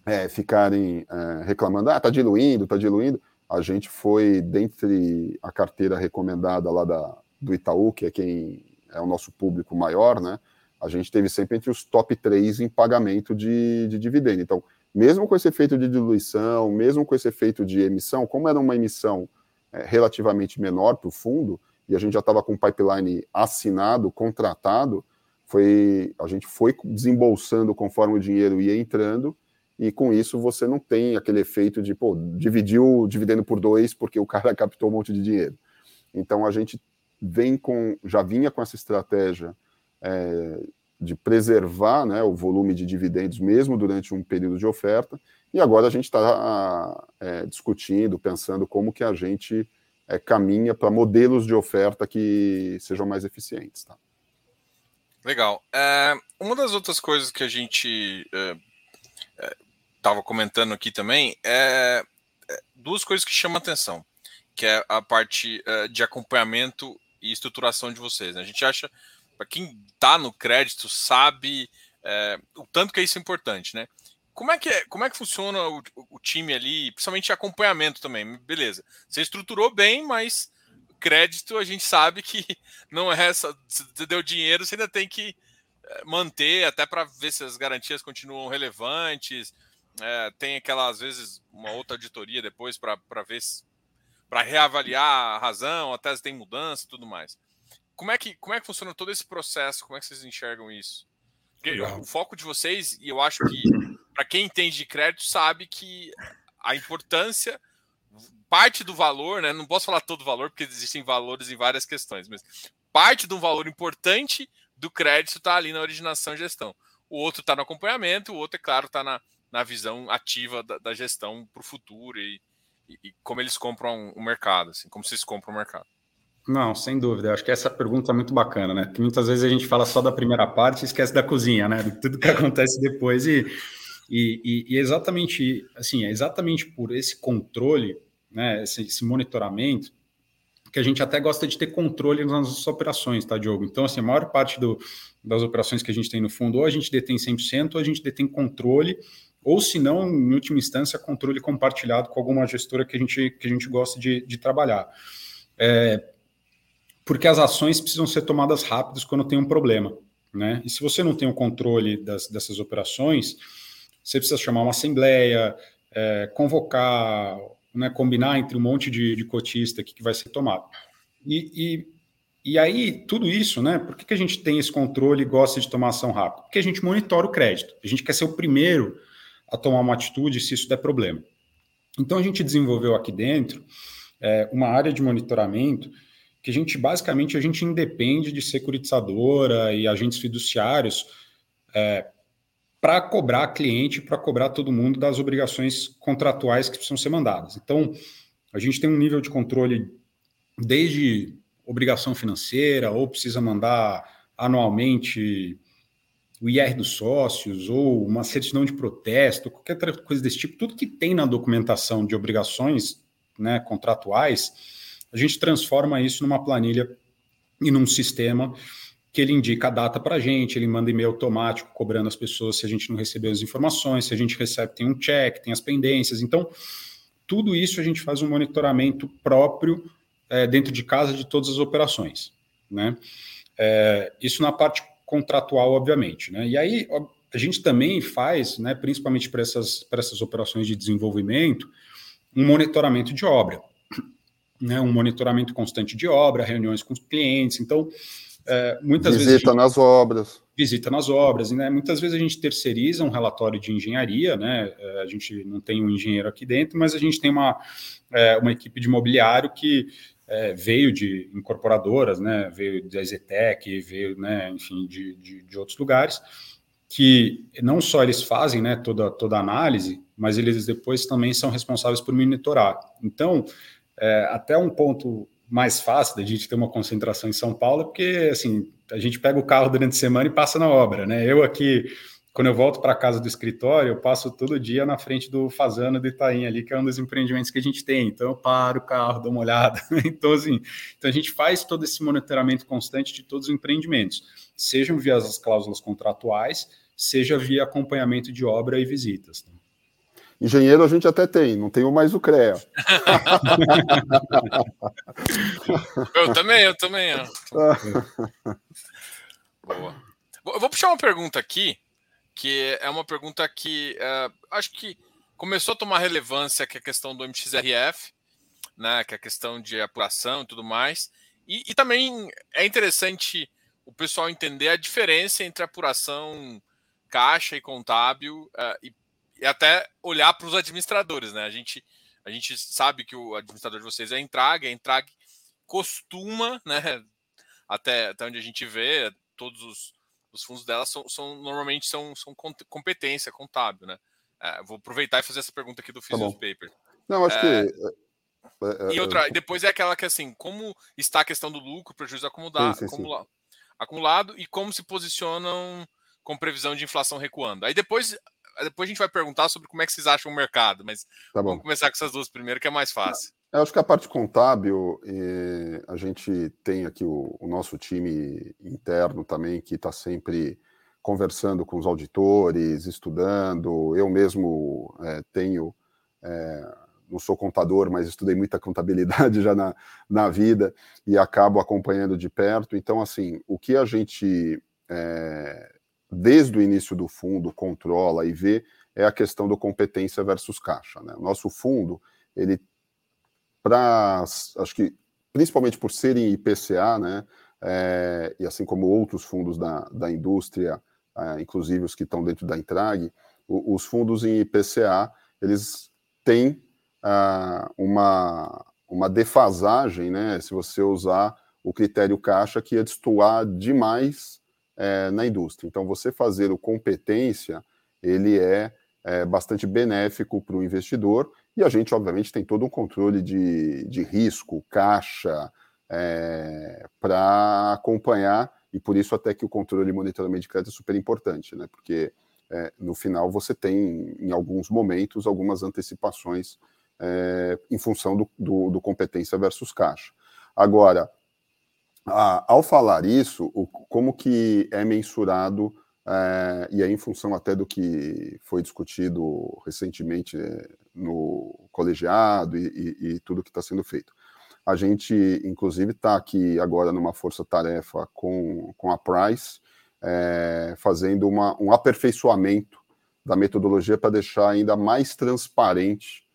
é, ficarem é, reclamando, ah, tá diluindo, tá diluindo, a gente foi, dentre a carteira recomendada lá da, do Itaú, que é quem é o nosso público maior, né? A gente teve sempre entre os top 3 em pagamento de, de dividendo. Então, mesmo com esse efeito de diluição, mesmo com esse efeito de emissão, como era uma emissão é, relativamente menor para o fundo, e a gente já estava com o pipeline assinado, contratado, foi, a gente foi desembolsando conforme o dinheiro ia entrando, e com isso você não tem aquele efeito de, pô, o dividendo por dois porque o cara (laughs) captou um monte de dinheiro. Então a gente vem com, já vinha com essa estratégia é, de preservar né, o volume de dividendos mesmo durante um período de oferta, e agora a gente está é, discutindo, pensando como que a gente é, caminha para modelos de oferta que sejam mais eficientes. Tá? Legal. É, uma das outras coisas que a gente é, é, estava comentando aqui também, é, é, duas coisas que chamam atenção, que é a parte é, de acompanhamento e estruturação de vocês. Né? A gente acha, para quem está no crédito, sabe é, o tanto que isso é importante, né? Como é que, é, como é que funciona o, o time ali, principalmente acompanhamento também? Beleza, você estruturou bem, mas crédito a gente sabe que (laughs) não é essa. Você deu dinheiro, você ainda tem que é, manter até para ver se as garantias continuam relevantes, é, tem aquela, às vezes, uma outra auditoria depois para ver para reavaliar a razão, até se tem mudança e tudo mais. Como é, que, como é que funciona todo esse processo? Como é que vocês enxergam isso? O foco de vocês, e eu acho que para quem entende de crédito, sabe que a importância, parte do valor, né? Não posso falar todo o valor, porque existem valores em várias questões, mas parte do valor importante do crédito está ali na originação e gestão. O outro está no acompanhamento, o outro, é claro, está na, na visão ativa da, da gestão para o futuro e, e, e, como eles compram o mercado, assim, como vocês compram o mercado. Não, sem dúvida. Eu acho que essa pergunta é muito bacana, né? Porque muitas vezes a gente fala só da primeira parte e esquece da cozinha, né? De tudo que acontece depois. E, E, e, e, exatamente assim, é exatamente por esse controle, né, esse, esse, monitoramento, que a gente até gosta de ter controle nas nossas operações, tá, Diogo? Então, assim, a maior parte do, das operações que a gente tem no fundo, ou a gente detém 100%, ou a gente detém controle, ou se não, em última instância, controle compartilhado com alguma gestora que a gente, que a gente gosta de, de trabalhar. É, porque as ações precisam ser tomadas rápidas quando tem um problema. Né? E se você não tem o controle das, dessas operações, você precisa chamar uma assembleia, é, convocar, né, combinar entre um monte de, de cotista que, que vai ser tomado. E, e, e, aí, tudo isso, né? Por que, que a gente tem esse controle e gosta de tomar ação rápida? Porque a gente monitora o crédito. A gente quer ser o primeiro a tomar uma atitude se isso der problema. Então, a gente desenvolveu aqui dentro é, uma área de monitoramento que a gente basicamente a gente independe de securitizadora e agentes fiduciários é, para cobrar cliente, para cobrar todo mundo das obrigações contratuais que precisam ser mandadas. Então, a gente tem um nível de controle desde obrigação financeira, ou precisa mandar anualmente o IR dos sócios, ou uma certidão de protesto, qualquer outra coisa desse tipo, tudo que tem na documentação de obrigações né, contratuais, a gente transforma isso numa planilha e num sistema que ele indica a data para a gente, ele manda e-mail automático cobrando as pessoas se a gente não recebeu as informações, se a gente recebe, tem um check, tem as pendências. Então, tudo isso a gente faz um monitoramento próprio é, dentro de casa de todas as operações. Né? É, isso na parte contratual, obviamente. Né? E aí, a gente também faz, né, principalmente para essas, essas operações de desenvolvimento, um monitoramento de obra. Né, um monitoramento constante de obra, reuniões com os clientes. Então, é, muitas visita vezes. Visita nas obras. Visita nas obras, né? Muitas vezes a gente terceiriza um relatório de engenharia, né? É, a gente não tem um engenheiro aqui dentro, mas a gente tem uma, é, uma equipe de imobiliário que é, veio de incorporadoras, né? Veio da Zetec, veio, né? Enfim, de, de, de, outros lugares, que não só eles fazem, né? Toda, toda a análise, mas eles depois também são responsáveis por monitorar. Então, é, até um ponto mais fácil da gente ter uma concentração em São Paulo, porque assim, a gente pega o carro durante a semana e passa na obra, né? Eu aqui, quando eu volto para casa do escritório, eu passo todo dia na frente do Fazano do Itaim ali, que é um dos empreendimentos que a gente tem. Então eu paro o carro, dou uma olhada. (laughs) então assim, então a gente faz todo esse monitoramento constante de todos os empreendimentos, sejam via as cláusulas contratuais, seja via acompanhamento de obra e visitas. Né? Engenheiro a gente até tem, não tenho mais o CREA. (laughs) eu também, eu também. (laughs) Boa. Eu vou puxar uma pergunta aqui, que é uma pergunta que uh, acho que começou a tomar relevância, que é a questão do MXRF, né, que é a questão de apuração e tudo mais. E, e também é interessante o pessoal entender a diferença entre apuração caixa e contábil uh, e e até olhar para os administradores, né? A gente, a gente sabe que o administrador de vocês é a Entrag, a Entrag costuma, né? Até, até onde a gente vê, todos os, os fundos dela são, são normalmente são, são competência contábil, né? É, vou aproveitar e fazer essa pergunta aqui do Physios tá Paper. Não, acho é, que. É, é, e outra, depois é aquela que assim, como está a questão do lucro, prejuízo acumulado, sim, sim, sim. acumulado e como se posicionam com previsão de inflação recuando. Aí depois depois a gente vai perguntar sobre como é que vocês acham o mercado, mas tá vamos começar com essas duas primeiro, que é mais fácil. Eu acho que a parte contábil, a gente tem aqui o, o nosso time interno também, que está sempre conversando com os auditores, estudando. Eu mesmo é, tenho, é, não sou contador, mas estudei muita contabilidade (laughs) já na, na vida e acabo acompanhando de perto. Então, assim, o que a gente é, desde o início do fundo, controla e vê, é a questão do competência versus caixa. Né? O nosso fundo, ele, para, acho que, principalmente por serem IPCA, né, é, e assim como outros fundos da, da indústria, é, inclusive os que estão dentro da Intrag, o, os fundos em IPCA, eles têm ah, uma, uma defasagem, né, se você usar o critério caixa, que ia destoar demais é, na indústria. Então, você fazer o competência, ele é, é bastante benéfico para o investidor e a gente, obviamente, tem todo um controle de, de risco, caixa, é, para acompanhar e por isso até que o controle de monitoramento de crédito é super importante, né? Porque é, no final você tem, em alguns momentos, algumas antecipações é, em função do, do, do, competência versus caixa. Agora, a, ao falar isso, o, como que é mensurado, é, e aí em função até do que foi discutido recentemente é, no colegiado e, e, e tudo que está sendo feito. A gente, inclusive, está aqui agora numa força-tarefa com, com a Price, é, fazendo uma, um aperfeiçoamento da metodologia para deixar ainda mais transparente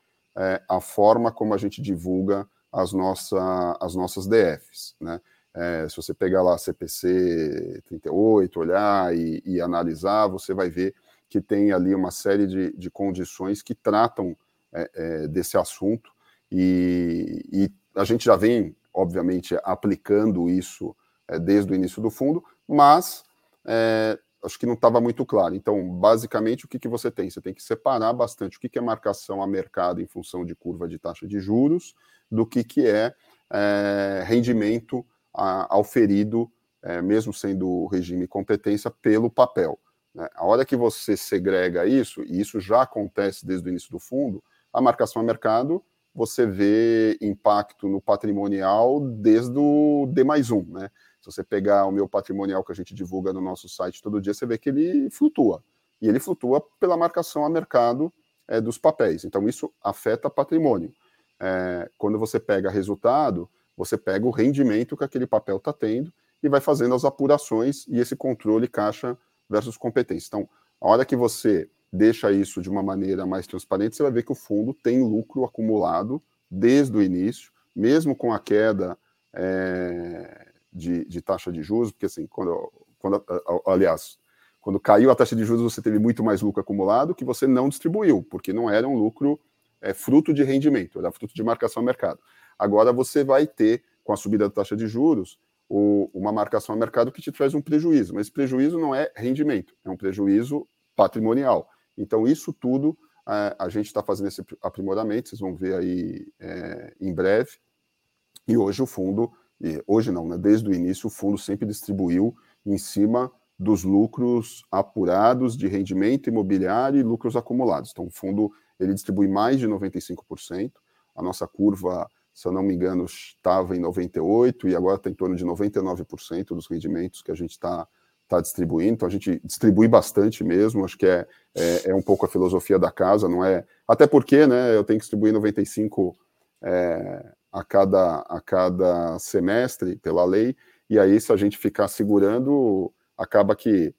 a forma como a gente divulga as, nossa, as nossas DFs. Né? É, se você pegar lá CPC 38, olhar e, e, analisar, você vai ver que tem ali uma série de, de condições que tratam é, é, desse assunto e, e, a gente já vem, obviamente, aplicando isso é, desde o início do fundo, mas é, acho que não estava muito claro. Então, basicamente, o que, que você tem? Você tem que separar bastante o que, que é marcação a mercado em função de curva de taxa de juros do que, que é, é rendimento a, auferido, é, mesmo sendo regime competência, pelo papel. Né? A hora que você segrega isso, e isso já acontece desde o início do fundo, a marcação a mercado, você vê impacto no patrimonial desde o D mais um, né? Se você pegar o meu patrimonial que a gente divulga no nosso site todo dia, você vê que ele flutua. E ele flutua pela marcação a mercado é, dos papéis. Então, isso afeta patrimônio. É, quando você pega resultado, você pega o rendimento que aquele papel está tendo e vai fazendo as apurações e esse controle caixa versus competência. Então, a hora que você deixa isso de uma maneira mais transparente, você vai ver que o fundo tem lucro acumulado desde o início, mesmo com a queda é, de, de, taxa de juros, porque assim, quando, quando, aliás, quando caiu a taxa de juros, você teve muito mais lucro acumulado que você não distribuiu, porque não era um lucro é, fruto de rendimento, era fruto de marcação ao mercado. Agora você vai ter, com a subida da taxa de juros, o, uma marcação ao mercado que te traz um prejuízo, mas esse prejuízo não é rendimento, é um prejuízo patrimonial. Então, isso tudo a, a gente está fazendo esse aprimoramento, vocês vão ver aí é, em breve. E hoje o fundo hoje não, né? desde o início, o fundo sempre distribuiu em cima dos lucros apurados de rendimento imobiliário e lucros acumulados. Então, o fundo ele distribui mais de 95%. A nossa curva, se eu não me engano, estava em 98% e agora está em torno de 99% dos rendimentos que a gente está tá distribuindo. Então, a gente distribui bastante mesmo. Acho que é, é, é, um pouco a filosofia da casa, não é? Até porque né, eu tenho que distribuir 95%. É, a cada, a cada semestre pela lei, e aí se a gente ficar segurando, acaba que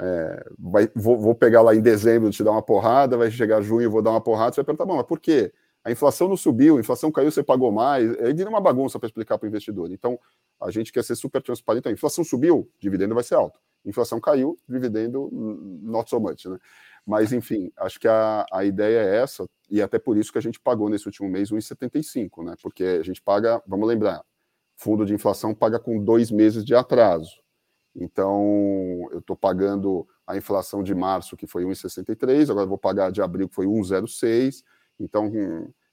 é, vai, vou, vou, pegar lá em dezembro te dar uma porrada, vai chegar junho vou dar uma porrada, você vai perguntar, bom, mas por quê? A inflação não subiu, a inflação caiu, você pagou mais, aí vira uma bagunça para explicar para o investidor. Então, a gente quer ser super transparente. A inflação subiu, dividendo vai ser alto. Inflação caiu, dividendo not so much, né? Mas, enfim, acho que a, a ideia é essa, e até por isso que a gente pagou nesse último mês 1,75, né? Porque a gente paga, vamos lembrar, fundo de inflação paga com dois meses de atraso. Então, eu estou pagando a inflação de março, que foi 1,63, agora vou pagar de abril, que foi 1,06. Então,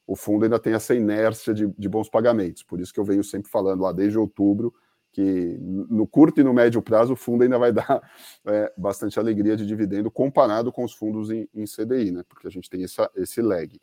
o fundo ainda tem essa inércia de, de bons pagamentos. Por isso que eu venho sempre falando lá desde outubro que no curto e no médio prazo o fundo ainda vai (laughs) dar é, bastante alegria de dividendo comparado com os fundos em, em CDI, né? Porque a gente tem essa, esse lag.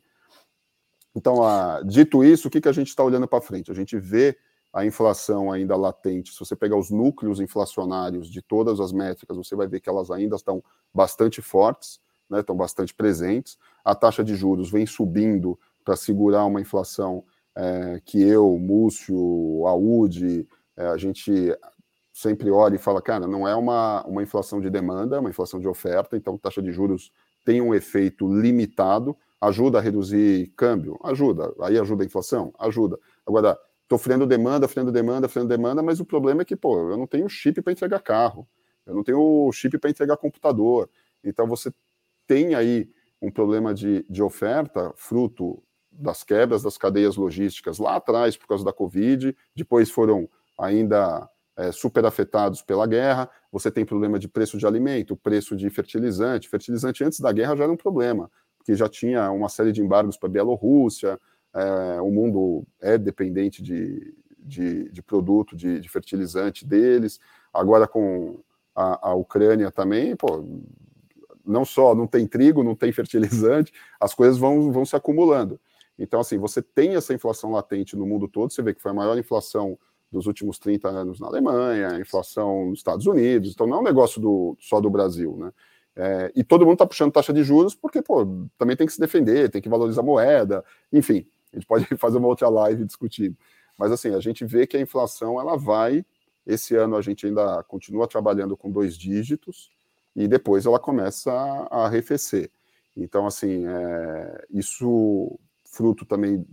Então, a, dito isso, o que, que a gente está olhando para frente? A gente vê a inflação ainda latente. Se você pegar os núcleos inflacionários de todas as métricas, você vai ver que elas ainda estão bastante fortes, né, estão bastante presentes. A taxa de juros vem subindo para segurar uma inflação é, que eu, Múcio, Audi, é, a gente sempre olha e fala, cara, não é uma, uma inflação de demanda, é uma inflação de oferta, então taxa de juros tem um efeito limitado, ajuda a reduzir câmbio? Ajuda. Aí ajuda a inflação? Ajuda. Agora, estou freando demanda, freando demanda, freando demanda, mas o problema é que, pô, eu não tenho chip para entregar carro, eu não tenho chip para entregar computador. Então, você tem aí um problema de, de oferta, fruto das quebras das cadeias logísticas lá atrás, por causa da Covid, depois foram ainda é, super afetados pela guerra. Você tem problema de preço de alimento, preço de fertilizante. Fertilizante antes da guerra já era um problema, porque já tinha uma série de embargos para a Bielorrússia. É, o mundo é dependente de, de, de produto de, de, fertilizante deles. Agora com a, a, Ucrânia também, pô, não só não tem trigo, não tem (laughs) fertilizante, as coisas vão, vão se acumulando. Então, assim, você tem essa inflação latente no mundo todo, você vê que foi a maior inflação dos últimos 30 anos na Alemanha, inflação nos Estados Unidos, então não é um negócio do, só do Brasil, né? É, e todo mundo está puxando taxa de juros porque, pô, também tem que se defender, tem que valorizar a moeda, enfim, a gente pode (laughs) fazer uma outra live discutindo. Mas, assim, a gente vê que a inflação, ela vai, esse ano a gente ainda continua trabalhando com dois dígitos, e depois ela começa a, arrefecer. Então, assim, é, isso fruto também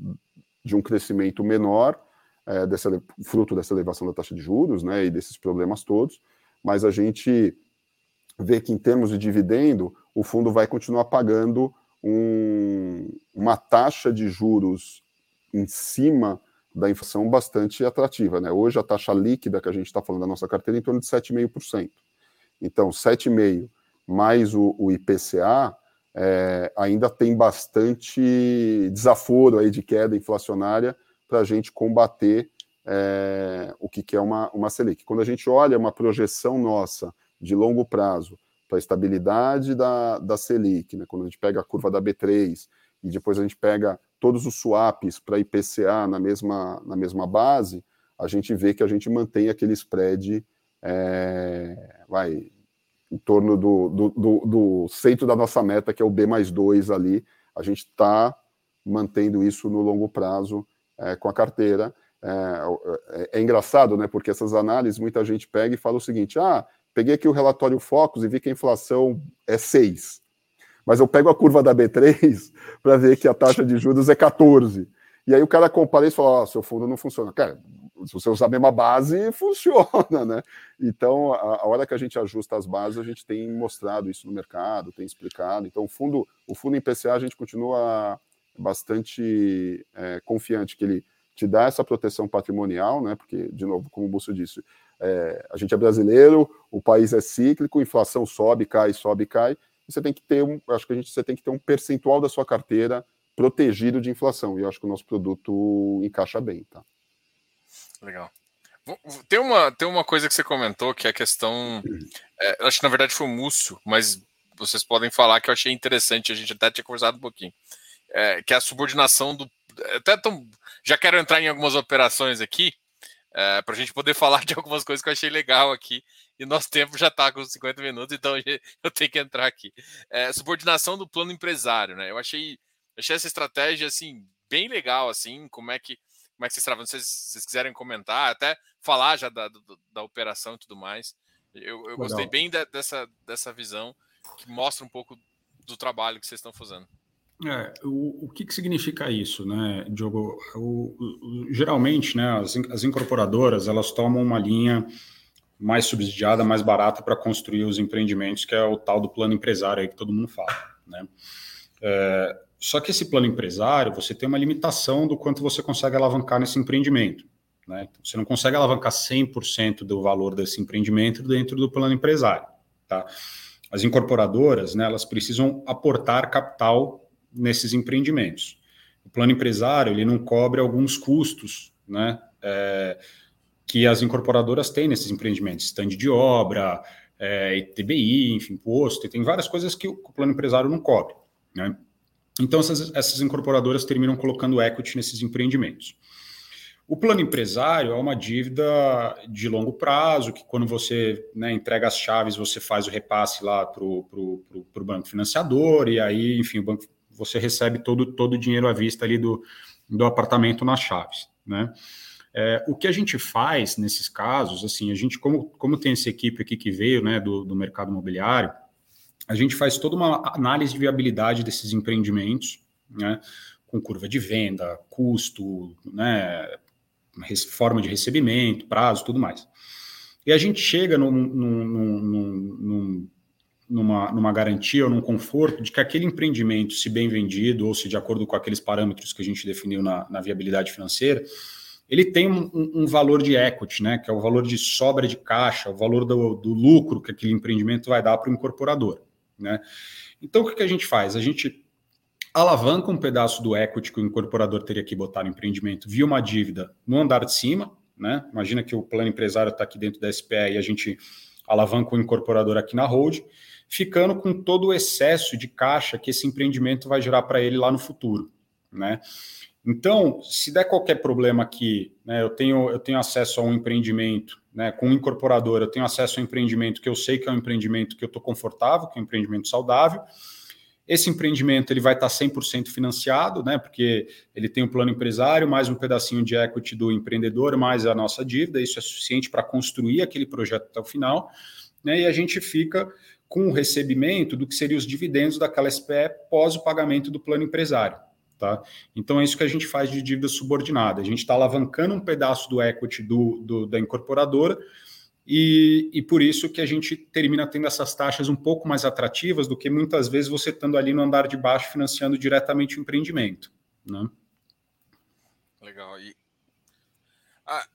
de um crescimento menor, é, dessa, fruto dessa elevação da taxa de juros, né, e desses problemas todos, mas a gente vê que em termos de dividendo, o fundo vai continuar pagando um, uma taxa de juros em cima da inflação bastante atrativa. Né? Hoje a taxa líquida que a gente está falando da nossa carteira é em torno de 7,5%. Então, 7,5% mais o, o IPCA é, ainda tem bastante desaforo aí de queda inflacionária para a gente combater é, o que, que é uma, uma Selic. Quando a gente olha uma projeção nossa de longo prazo para a estabilidade da, da Selic, né, quando a gente pega a curva da B3 e depois a gente pega todos os swaps para IPCA na mesma, na mesma base, a gente vê que a gente mantém aquele spread é, vai, em torno do, do, do, do, centro da nossa meta, que é o B mais 2 ali. A gente está mantendo isso no longo prazo é, com a carteira. É, é, é, engraçado, né? Porque essas análises, muita gente pega e fala o seguinte: ah, peguei aqui o relatório Focus e vi que a inflação é 6. Mas eu pego a curva da B3 (laughs) para ver que a taxa de juros é 14. E aí o cara compara e fala: oh, seu fundo não funciona. Cara, se você usar a mesma base, (laughs) funciona, né? Então, a, a, hora que a gente ajusta as bases, a gente tem mostrado isso no mercado, tem explicado. Então, o fundo, o fundo em PCA, a gente continua bastante é, confiante que ele te dá essa proteção patrimonial, né? Porque, de novo, como o Búcio disse, é, a gente é brasileiro, o país é cíclico, inflação sobe, cai, sobe, cai. você tem que ter um, acho que a gente você tem que ter um percentual da sua carteira protegido de inflação. E eu acho que o nosso produto encaixa bem, tá? Legal. Tem uma, tem uma coisa que você comentou que é a questão. É, acho que na verdade foi o Múcio, mas vocês podem falar que eu achei interessante, a gente até tinha conversado um pouquinho. É, que é a subordinação do. Até tão, já quero entrar em algumas operações aqui, é, para a gente poder (laughs) falar de algumas coisas que eu achei legal aqui. E nosso tempo já está com 50 minutos, então (laughs) eu tenho que entrar aqui. É, subordinação do plano empresário, né? Eu achei, achei essa estratégia assim bem legal, assim, como é que como é que vocês trabalham? Se vocês quiserem comentar, até falar já da, da, da operação e tudo mais. Eu, eu gostei bem de, dessa, dessa visão que mostra um pouco do trabalho que vocês estão fazendo. É, o, o que, que significa isso, né, Diogo? O, o, geralmente, né, as, as incorporadoras elas tomam uma linha mais subsidiada, mais barata para construir os empreendimentos, que é o tal do plano empresário aí que todo mundo fala, né? É, só que esse plano empresário, você tem uma limitação do quanto você consegue alavancar nesse empreendimento. Né? Você não consegue alavancar 100% do valor desse empreendimento dentro do plano empresário. Tá? As incorporadoras, né, elas precisam aportar capital nesses empreendimentos. O plano empresário, ele não cobre alguns custos, né, é, que as incorporadoras têm nesses empreendimentos, stand de obra, é, ITBI, enfim, imposto, tem várias coisas que o plano empresário não cobre. Né? Então, essas, essas incorporadoras terminam colocando equity nesses empreendimentos. O plano empresário é uma dívida de longo prazo, que quando você né, entrega as chaves, você faz o repasse lá para o banco financiador, e aí, enfim, o banco, você recebe todo, todo o dinheiro à vista ali do, do apartamento nas chaves. Né? É, o que a gente faz nesses casos, assim, a gente, como, como tem essa equipe aqui que veio né, do, do mercado imobiliário, a gente faz toda uma análise de viabilidade desses empreendimentos, né, com curva de venda, custo, né, forma de recebimento, prazo, tudo mais. E a gente chega num, num, num, numa, numa garantia ou num conforto de que aquele empreendimento, se bem vendido ou se de acordo com aqueles parâmetros que a gente definiu na, na viabilidade financeira, ele tem um, um, valor de equity, né, que é o valor de sobra de caixa, o valor do, do lucro que aquele empreendimento vai dar para o incorporador. Né? Então, o que, que a gente faz? A gente alavanca um pedaço do equity que o incorporador teria que botar no empreendimento via uma dívida no andar de cima. Né? Imagina que o plano empresário está aqui dentro da SPE e a gente alavanca o incorporador aqui na hold, ficando com todo o excesso de caixa que esse empreendimento vai gerar para ele lá no futuro, né? Então, se der qualquer problema aqui, né, eu, tenho, eu tenho acesso a um empreendimento, né, com um incorporador, eu tenho acesso a um empreendimento que eu sei que é um empreendimento que eu estou confortável, que é um empreendimento saudável. Esse empreendimento ele vai estar 100% financiado, né, porque ele tem um plano empresário, mais um pedacinho de equity do empreendedor, mais a nossa dívida, isso é suficiente para construir aquele projeto até o final, né, e a gente fica com o recebimento do que seriam os dividendos daquela SPE pós o pagamento do plano empresário. Tá? Então é isso que a gente faz de dívida subordinada. A gente está alavancando um pedaço do equity do, do, da incorporadora e, e por isso que a gente termina tendo essas taxas um pouco mais atrativas do que muitas vezes você estando ali no andar de baixo financiando diretamente o empreendimento. Né? Legal. E ah,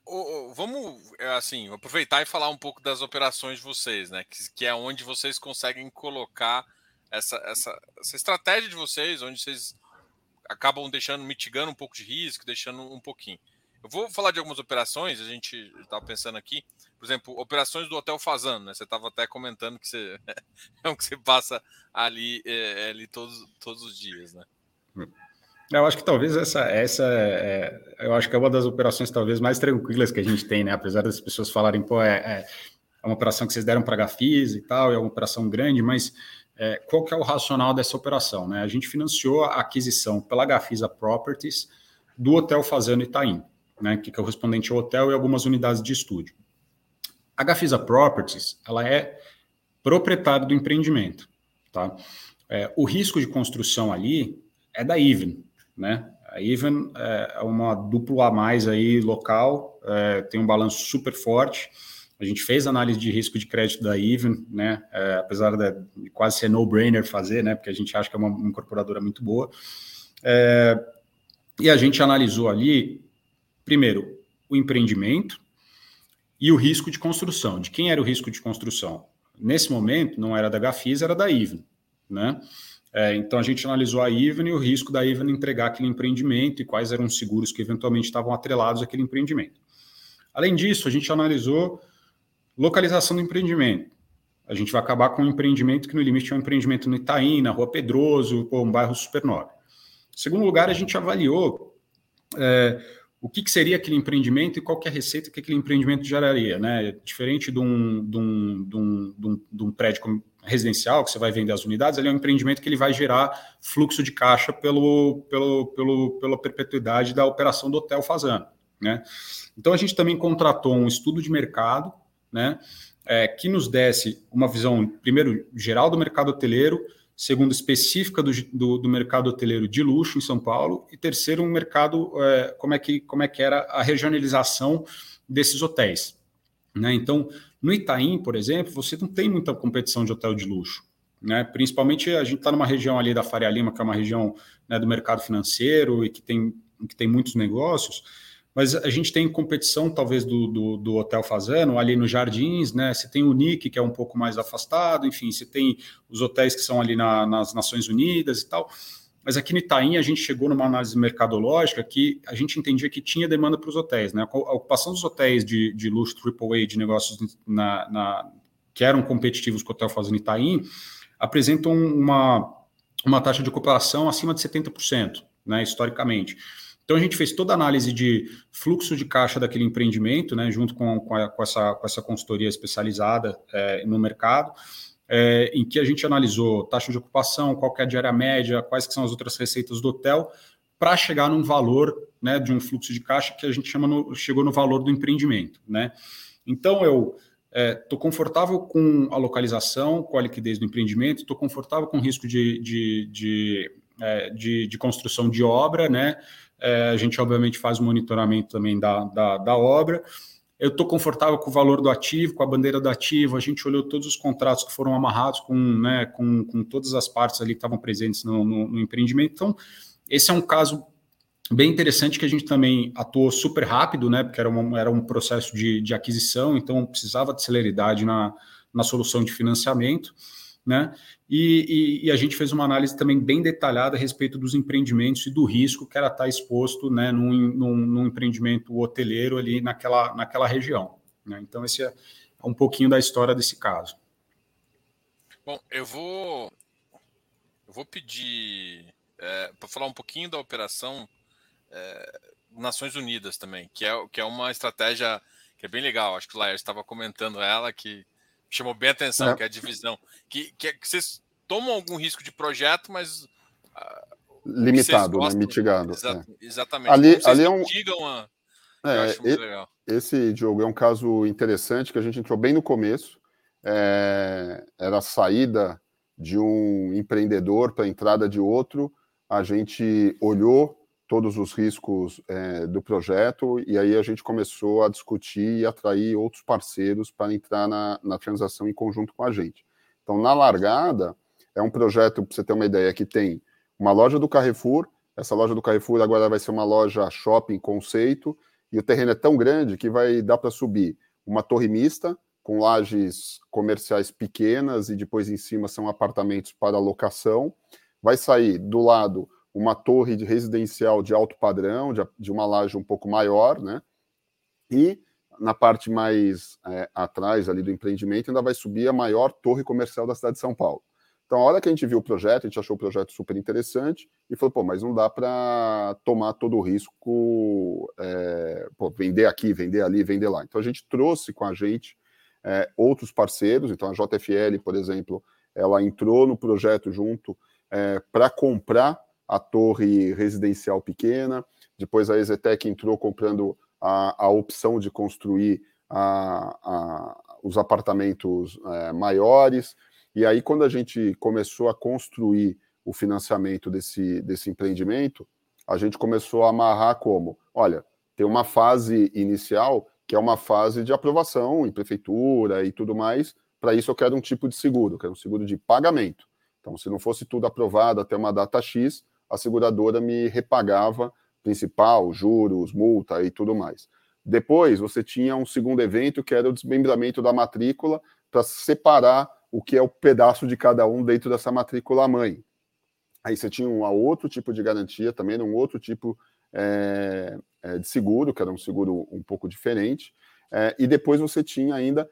vamos é, assim aproveitar e falar um pouco das operações de vocês, né? Que, que é onde vocês conseguem colocar essa, essa, essa estratégia de vocês, onde vocês acabam deixando, mitigando um pouco de risco, deixando um pouquinho. Eu vou falar de algumas operações, a gente estava pensando aqui, por exemplo, operações do Hotel Fazano, né? Você estava até comentando que você (laughs) é um que você passa ali, é, é, ali todos, todos os dias, né? Eu acho que talvez essa, essa é, eu acho que é uma das operações talvez mais tranquilas que a gente tem, né? Apesar das pessoas falarem, pô, é, é, é uma operação que vocês deram para a Gafis e tal, é uma operação grande, mas é, qual que é o racional dessa operação? Né? A gente financiou a aquisição pela Gafisa Properties do Hotel Fazano Itaim, né, que é correspondente ao hotel e algumas unidades de estúdio. A Gafisa Properties ela é proprietária do empreendimento. Tá? É, o risco de construção ali é da Even. Né? A Even é uma duplo a mais aí local, é, tem um balanço super forte a gente fez análise de risco de crédito da Even, né? É, apesar de quase ser no-brainer fazer, né? Porque a gente acha que é uma, incorporadora muito boa. É, e a gente analisou ali, primeiro, o empreendimento e o risco de construção. De quem era o risco de construção? Nesse momento, não era da Gafisa, era da Even, né? É, então a gente analisou a Even e o risco da Even entregar aquele empreendimento e quais eram os seguros que eventualmente estavam atrelados àquele empreendimento. Além disso, a gente analisou Localização do empreendimento. A gente vai acabar com um empreendimento que no limite é um empreendimento no Itaim, na Rua Pedroso, ou um bairro super nobre. Em segundo lugar, a gente avaliou é, o que, que, seria aquele empreendimento e qual é a receita que aquele empreendimento geraria. Né? Diferente de um, de um, de um, de um, prédio residencial, que você vai vender as unidades, ele é um empreendimento que ele vai gerar fluxo de caixa pelo, pelo, pelo, pela perpetuidade da operação do hotel fazendo. Né? Então, a gente também contratou um estudo de mercado né, é, que nos desse uma visão, primeiro, geral do mercado hoteleiro, segundo, específica do, do, do mercado hoteleiro de luxo em São Paulo, e terceiro, um mercado, é, como, é que, como é que era a regionalização desses hotéis. Né? Então, no Itaim, por exemplo, você não tem muita competição de hotel de luxo. Né? Principalmente a gente está numa região ali da Faria Lima, que é uma região né, do mercado financeiro e que tem, que tem muitos negócios mas a gente tem competição, talvez, do, do, do, Hotel Fazano, ali nos Jardins, né? Você tem o Nick, que é um pouco mais afastado, enfim, você tem os hotéis que são ali na, nas Nações Unidas e tal. Mas aqui no Itaim, a gente chegou numa análise mercadológica que a gente entendia que tinha demanda para os hotéis, né? A ocupação dos hotéis de, de luxo AAA, de negócios na, na, que eram competitivos com o Hotel Fazano Itaim, apresentam uma, uma taxa de ocupação acima de 70%, né, historicamente. Então a gente fez toda a análise de fluxo de caixa daquele empreendimento, né, junto com, com, a, com essa, com essa consultoria especializada é, no mercado, é, em que a gente analisou taxa de ocupação, qual é a diária média, quais que são as outras receitas do hotel, para chegar num valor né, de um fluxo de caixa que a gente chama no, chegou no valor do empreendimento. Né? Então eu estou é, confortável com a localização, com a liquidez do empreendimento, estou confortável com o risco de, de, de, é, de, de construção de obra, né? É, a gente, obviamente, faz o monitoramento também da, da, da obra. Eu estou confortável com o valor do ativo, com a bandeira do ativo. A gente olhou todos os contratos que foram amarrados com, né, com, com todas as partes ali que estavam presentes no, no, no empreendimento. Então, esse é um caso bem interessante que a gente também atuou super rápido, né? Porque era, uma, era um processo de, de aquisição, então precisava de celeridade na, na solução de financiamento né? E, e, e, a gente fez uma análise também bem detalhada a respeito dos empreendimentos e do risco que era estar exposto né, num, num, num empreendimento hoteleiro ali naquela, naquela região. Né? Então, esse é, um pouquinho da história desse caso. Bom, eu vou eu vou pedir é, para falar um pouquinho da operação é, Nações Unidas também, que é, que é uma estratégia que é bem legal. Acho que o Laércio estava comentando ela, que chamou bem a atenção, é. que é a divisão. Que, que, é, que, vocês tomam algum risco de projeto, mas. Uh, Limitado, né? mitigado. Exa é. Exatamente. Ali, ali é um. A, é, esse jogo é um caso interessante que a gente entrou bem no começo. É, era a saída de um empreendedor para a entrada de outro. A gente olhou todos os riscos é, do projeto e aí a gente começou a discutir e atrair outros parceiros para entrar na, na transação em conjunto com a gente. Então, na largada, é um projeto, para você ter uma ideia, que tem uma loja do Carrefour, essa loja do Carrefour agora vai ser uma loja shopping conceito, e o terreno é tão grande que vai dar para subir uma torre mista, com lajes comerciais pequenas, e depois em cima são apartamentos para locação. Vai sair do lado uma torre de residencial de alto padrão, de, de uma laje um pouco maior, né? E na parte mais é, atrás ali do empreendimento ainda vai subir a maior torre comercial da cidade de São Paulo. Então, a hora que a gente viu o projeto, a gente achou o projeto super interessante e falou, pô, mas não dá para tomar todo o risco, é, pô, vender aqui, vender ali, vender lá. Então, a gente trouxe com a gente é, outros parceiros, então a JFL, por exemplo, ela entrou no projeto junto é, para comprar a torre residencial pequena, depois a Exetec entrou comprando a, a opção de construir a, a, os apartamentos é, maiores, e aí quando a gente começou a construir o financiamento desse, desse empreendimento, a gente começou a amarrar como, olha, tem uma fase inicial que é uma fase de aprovação em prefeitura e tudo mais, para isso eu quero um tipo de seguro, quero um seguro de pagamento. Então, se não fosse tudo aprovado até uma data X, a seguradora me repagava principal, juros, multa e tudo mais. Depois, você tinha um segundo evento que era o desmembramento da matrícula para separar o que é o pedaço de cada um dentro dessa matrícula mãe. Aí você tinha um outro tipo de garantia, também um outro tipo é, é, de seguro, que era um seguro um pouco diferente. É, e depois você tinha ainda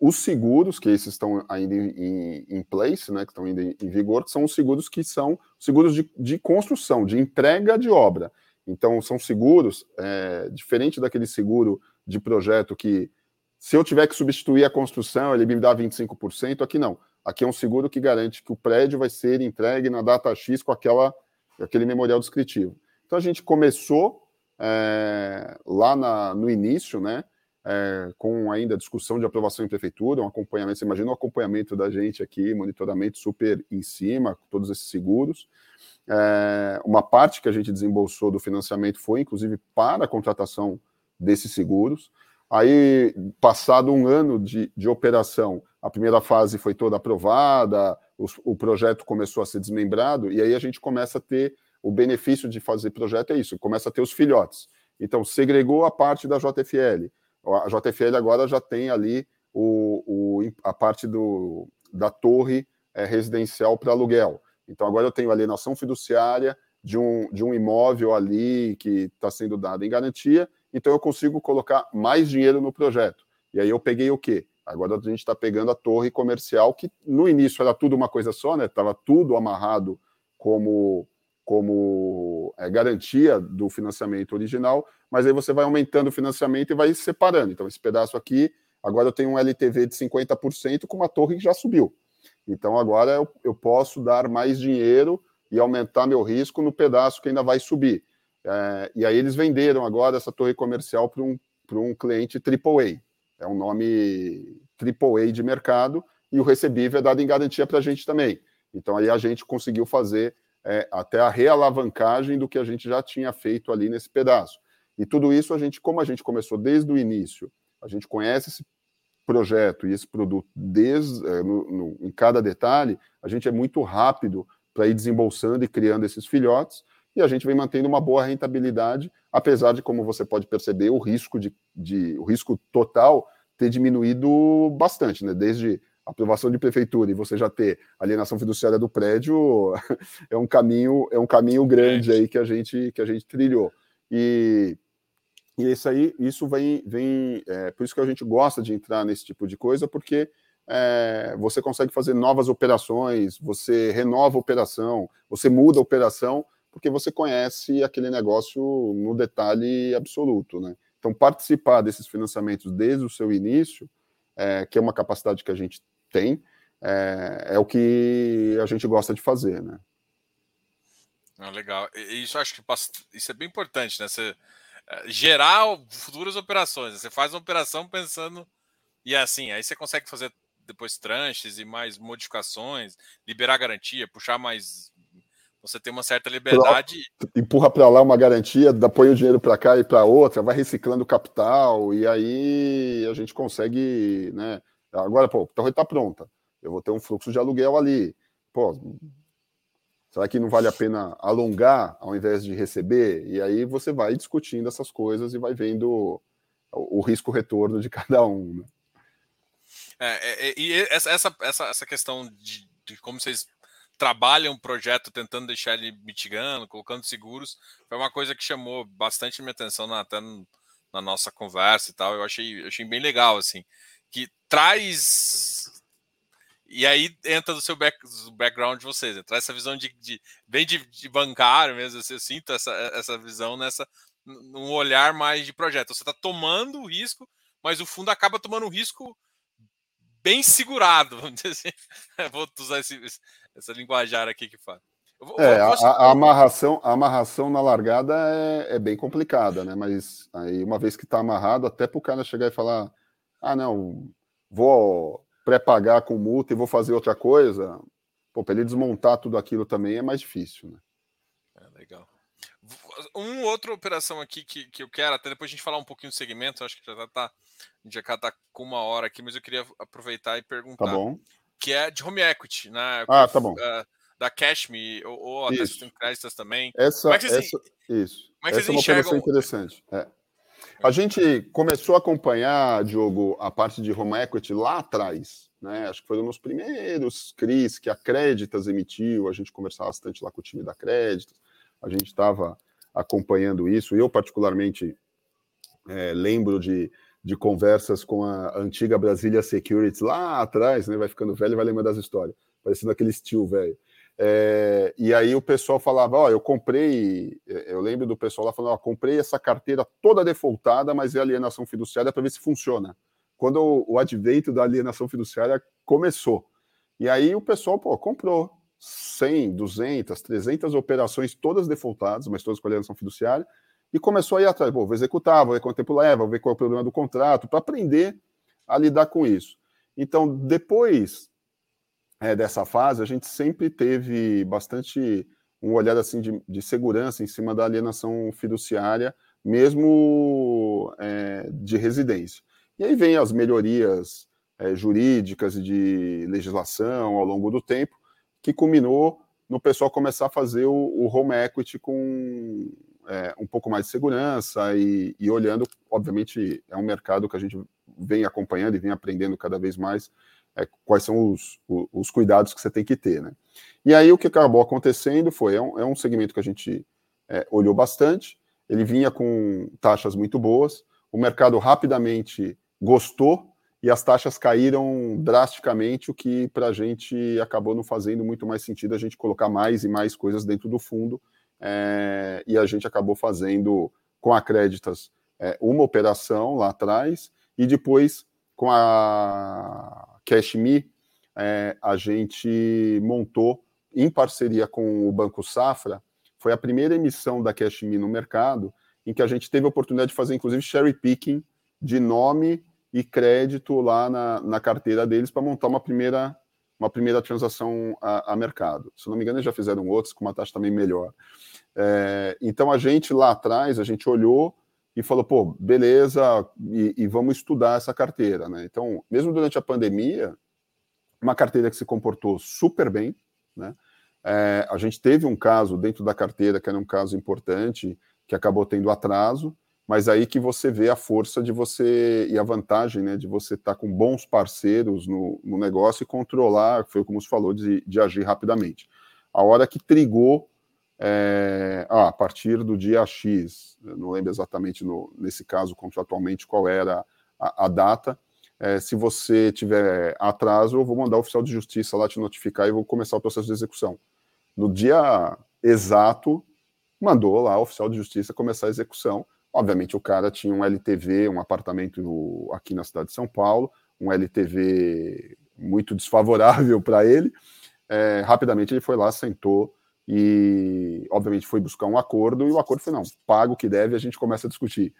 os seguros, que esses estão ainda em, place, né, que estão ainda em, vigor, que são os seguros que são seguros de, de construção, de entrega de obra. Então, são seguros, é, diferente daquele seguro de projeto que, se eu tiver que substituir a construção, ele me dá 25%, aqui não. Aqui é um seguro que garante que o prédio vai ser entregue na data X com aquela, aquele memorial descritivo. Então, a gente começou é, lá na, no início, né, é, com ainda discussão de aprovação em prefeitura, um acompanhamento, você imagina o acompanhamento da gente aqui, monitoramento super em cima, com todos esses seguros. É, uma parte que a gente desembolsou do financiamento foi, inclusive, para a contratação desses seguros. Aí, passado um ano de, de operação, a primeira fase foi toda aprovada, o, o projeto começou a ser desmembrado, e aí a gente começa a ter o benefício de fazer projeto é isso, começa a ter os filhotes. Então, segregou a parte da JFL, a JFL agora já tem ali o, o a parte do, da torre é, residencial para aluguel. Então agora eu tenho alienação fiduciária de um, de um imóvel ali que está sendo dado em garantia, então eu consigo colocar mais dinheiro no projeto. E aí eu peguei o quê? Agora a gente está pegando a torre comercial, que no início era tudo uma coisa só, né? Estava tudo amarrado como como é, garantia do financiamento original, mas aí você vai aumentando o financiamento e vai separando. Então, esse pedaço aqui, agora eu tenho um LTV de 50% com uma torre que já subiu. Então, agora eu, eu posso dar mais dinheiro e aumentar meu risco no pedaço que ainda vai subir. É, e aí eles venderam agora essa torre comercial para um, um cliente AAA. É um nome AAA de mercado e o recebível é dado em garantia para a gente também. Então aí a gente conseguiu fazer é, até a realavancagem do que a gente já tinha feito ali nesse pedaço. E tudo isso a gente, como a gente começou desde o início, a gente conhece esse projeto e esse produto desde é, no, no, em cada detalhe, a gente é muito rápido para ir desembolsando e criando esses filhotes e a gente vem mantendo uma boa rentabilidade, apesar de, como você pode perceber, o risco de, de o risco total ter diminuído bastante, né? Desde aprovação de prefeitura e você já ter alienação fiduciária do prédio (laughs) é um caminho é um caminho grande aí que a gente que a gente trilhou e E isso aí, isso vem, vem é, por isso que a gente gosta de entrar nesse tipo de coisa, porque é, você consegue fazer novas operações, você renova a operação, você muda a operação, porque você conhece aquele negócio no detalhe absoluto, né? Então, participar desses financiamentos desde o seu início, é, que é uma capacidade que a gente tem, é, é, o que a gente gosta de fazer, né? Ah, legal. E isso acho que isso é bem importante, né? Você é, gerar futuras operações. Né? Você faz uma operação pensando e é assim, aí você consegue fazer depois tranches e mais modificações, liberar garantia, puxar mais você tem uma certa liberdade. Empurra para lá uma garantia, dá, põe o dinheiro para cá e para outra, vai reciclando capital, e aí a gente consegue, né? Agora, pô, a torre está pronta. Eu vou ter um fluxo de aluguel ali. Pô, será que não vale a pena alongar ao invés de receber? E aí você vai discutindo essas coisas e vai vendo o, o risco-retorno de (laughs) cada um. Né? É, é, e essa, essa, essa questão de, de como vocês trabalham um projeto tentando deixar ele mitigando, colocando seguros, foi uma coisa que chamou bastante minha atenção na, até na nossa conversa e tal. Eu achei, achei bem legal, assim, que traz. E aí entra do seu back, do background de vocês, né? traz essa visão de, de bem de, de bancário mesmo. Assim, eu sinto essa, essa visão nessa num olhar mais de projeto. Você está tomando o risco, mas o fundo acaba tomando um risco bem segurado, vamos dizer assim. (laughs) Vou usar esse, essa linguajar aqui que fala. Vou, é. A, a, amarração, a amarração na largada é, é, bem complicada, né? Mas aí, uma vez que está amarrado, até para o cara chegar e falar: ah, não, vou pré-pagar com multa e vou fazer outra coisa, pô, para ele desmontar tudo aquilo também é mais difícil, né? É, legal. Uma outra operação aqui que, que eu quero, até depois a gente falar um pouquinho do segmento, acho que já está tá, já está com uma hora aqui, mas eu queria aproveitar e perguntar. Tá bom que é de home equity, né? Ah, tá bom. Uh, da Cashme, ou, ou até tem créditos também. Essa, é essa, isso. É essa é uma enxergam... interessante. É. A gente começou a acompanhar, Diogo, a parte de home equity lá atrás. Né? Acho que foi um dos primeiros CRIs que a Créditas emitiu. A gente conversava bastante lá com o time da Créditas. A gente estava acompanhando isso. Eu, particularmente, é, lembro de de conversas com a antiga Brasília Securities lá atrás, né? Vai ficando velho e vai lembrar das histórias, parecendo aquele estilo velho. É, e aí o pessoal falava, ó, eu comprei, eu lembro do pessoal lá falando, ó, comprei essa carteira toda defaultada, mas é alienação fiduciária para ver se funciona. Quando o, o advento da alienação fiduciária começou. E aí o pessoal, pô, comprou 100, 200, 300 operações, todas defaultadas, mas todas com alienação fiduciária, e começou a ir atrás. vou executar, vou ver quanto tempo leva, vou ver qual é o problema do contrato, para aprender a lidar com isso. Então, depois é, dessa fase, a gente sempre teve bastante um olhar assim de, de segurança em cima da alienação fiduciária, mesmo é, de residência. E aí vem as melhorias é, jurídicas e de legislação ao longo do tempo, que culminou no pessoal começar a fazer o, o home equity com é, um pouco mais de segurança e, e, olhando, obviamente, é um mercado que a gente vem acompanhando e vem aprendendo cada vez mais é, quais são os, os, os, cuidados que você tem que ter, né? E aí o que acabou acontecendo foi, é um, é um segmento que a gente é, olhou bastante, ele vinha com taxas muito boas, o mercado rapidamente gostou e as taxas caíram drasticamente, o que para a gente acabou não fazendo muito mais sentido a gente colocar mais e mais coisas dentro do fundo, é, e a gente acabou fazendo com a Créditas é, uma operação lá atrás, e depois com a CashMe, é, a gente montou, em parceria com o Banco Safra, foi a primeira emissão da CashMe no mercado, em que a gente teve a oportunidade de fazer, inclusive, cherry picking de nome e crédito lá na, na carteira deles para montar uma primeira uma primeira transação a, a, mercado. Se não me engano, eles já fizeram outros com uma taxa também melhor. É, então, a gente lá atrás, a gente olhou e falou, pô, beleza, e, e, vamos estudar essa carteira. Né? Então, mesmo durante a pandemia, uma carteira que se comportou super bem. Né? É, a gente teve um caso dentro da carteira, que era um caso importante, que acabou tendo atraso, mas aí que você vê a força de você e a vantagem né, de você estar tá com bons parceiros no, no, negócio e controlar, foi como você falou, de, de agir rapidamente. A hora que trigou é, a partir do dia X, não lembro exatamente no, nesse caso contratualmente qual era a, a data, é, se você tiver atraso, eu vou mandar o oficial de justiça lá te notificar e vou começar o processo de execução. No dia exato, mandou lá o oficial de justiça começar a execução. Obviamente, o cara tinha um LTV, um apartamento aqui na cidade de São Paulo, um LTV muito desfavorável para ele. É, rapidamente ele foi lá, sentou e, obviamente, foi buscar um acordo. E o acordo foi: não, paga o que deve a gente começa a discutir.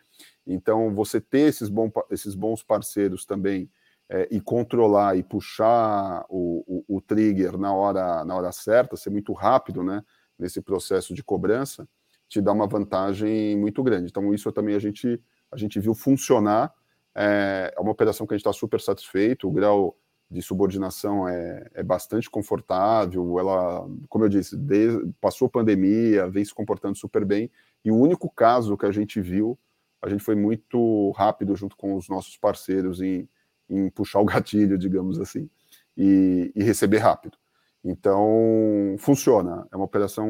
Então, você ter esses, bom, esses bons parceiros também é, e controlar e puxar o, o, o, trigger na hora, na hora certa, ser muito rápido né, nesse processo de cobrança, te dá uma vantagem muito grande. Então, isso também a gente, a gente viu funcionar. É, é uma operação que a gente está super satisfeito. O grau de subordinação é, é bastante confortável. Ela, como eu disse, desde, passou pandemia, vem se comportando super bem. E o único caso que a gente viu a gente foi muito rápido junto com os nossos parceiros em, em puxar o (laughs) gatilho, digamos assim, e, e, receber rápido. Então, funciona. É uma operação,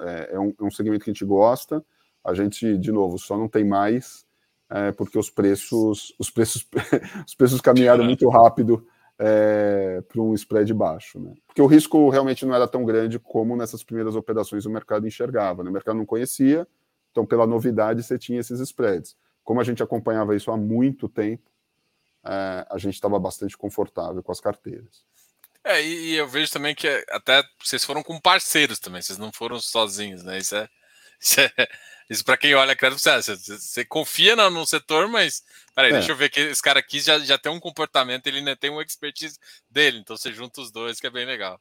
é, é, um, é, um, segmento que a gente gosta. A gente, de novo, só não tem mais é, porque os preços, os preços, (laughs) os preços caminharam muito rápido é, para um spread baixo, né? Porque o risco realmente não era tão grande como nessas primeiras operações o mercado enxergava. Né? O mercado não conhecia, então, pela novidade, você tinha esses spreads. Como a gente acompanhava isso há muito tempo, é, a gente estava bastante confortável com as carteiras. É, e, eu vejo também que até vocês foram com parceiros também, vocês não foram sozinhos, né? Isso é. (laughs) Isso, é, isso para quem olha crédito, você, você confia no, no setor, mas peraí, é. deixa eu ver que esse cara aqui já, já tem um comportamento, ele ainda tem uma expertise dele, então você junta os dois, que é bem legal.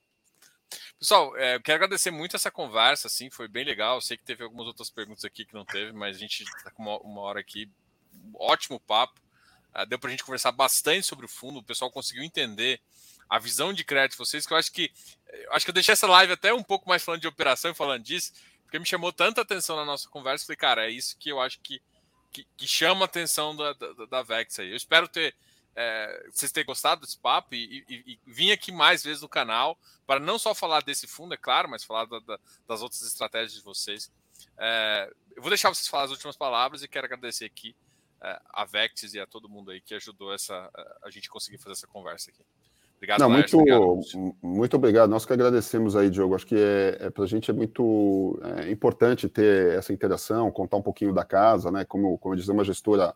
Pessoal, é, eu quero agradecer muito essa conversa, assim, foi bem legal. Eu sei que teve algumas outras perguntas aqui que não teve, mas a gente está com uma, uma, hora aqui. Ótimo papo. Uh, deu para a gente conversar bastante sobre o fundo, o pessoal conseguiu entender a visão de crédito de vocês, que eu acho que eu acho que eu deixei essa live até um pouco mais falando de operação e falando disso, porque me chamou tanta atenção na nossa conversa. Falei, cara, é isso que eu acho que, que, que chama a atenção da, da, da Vex aí. Eu espero ter é, vocês terem gostado desse papo e, e, e vim aqui mais vezes no canal para não só falar desse fundo, é claro, mas falar da, da, das outras estratégias de vocês. É, eu vou deixar vocês falar as últimas palavras e quero agradecer aqui é, a Vectis e a todo mundo aí que ajudou essa, a gente conseguir fazer essa conversa aqui. Obrigado, Não, muito, obrigado. muito obrigado. Nós que agradecemos aí, Diogo. Acho que é, é para a gente é muito é, importante ter essa interação, contar um pouquinho da casa, né? Como, como eu disse, uma gestora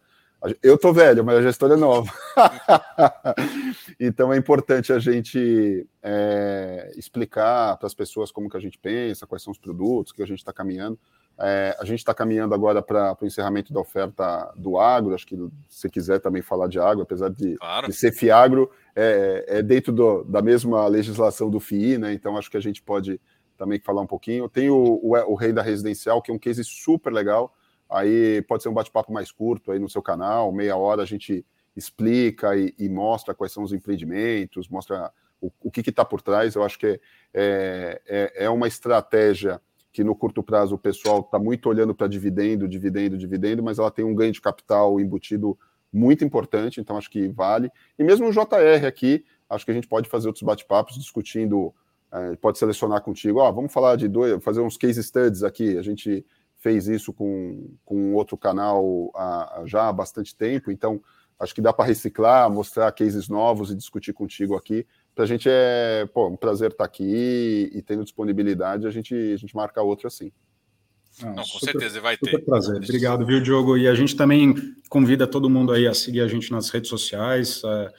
eu tô velho, mas a gestora é nova. (laughs) então é importante a gente é, explicar para as pessoas como que a gente pensa, quais são os produtos que a gente está caminhando. É, a gente está caminhando agora para o encerramento da oferta do agro. Acho que se quiser também falar de agro, apesar de, claro. de ser FIAGRO, é, é dentro do, da mesma legislação do FII, né? Então acho que a gente pode também falar um pouquinho. Tem o, o, o Rei da Residencial, que é um case super legal Aí pode ser um bate-papo mais curto aí no seu canal, meia hora a gente explica e, e mostra quais são os empreendimentos, mostra o, o que está por trás. Eu acho que é, é, é uma estratégia que no curto prazo o pessoal está muito olhando para dividendo, dividendo, dividendo, mas ela tem um ganho de capital embutido muito importante, então acho que vale. E mesmo o JR aqui, acho que a gente pode fazer outros bate-papos discutindo, é, pode selecionar contigo, ó, vamos falar de dois, fazer uns case studies aqui, a gente fez isso com, com outro canal há, já há bastante tempo, então acho que dá para reciclar, mostrar cases novos e discutir contigo aqui. Para a gente é pô, um prazer estar tá aqui e tendo disponibilidade, a gente, a gente marca outro assim. Não, com super, certeza vai ter. prazer. Obrigado, viu, Diogo? E a gente também convida todo mundo aí a seguir a gente nas redes sociais. É,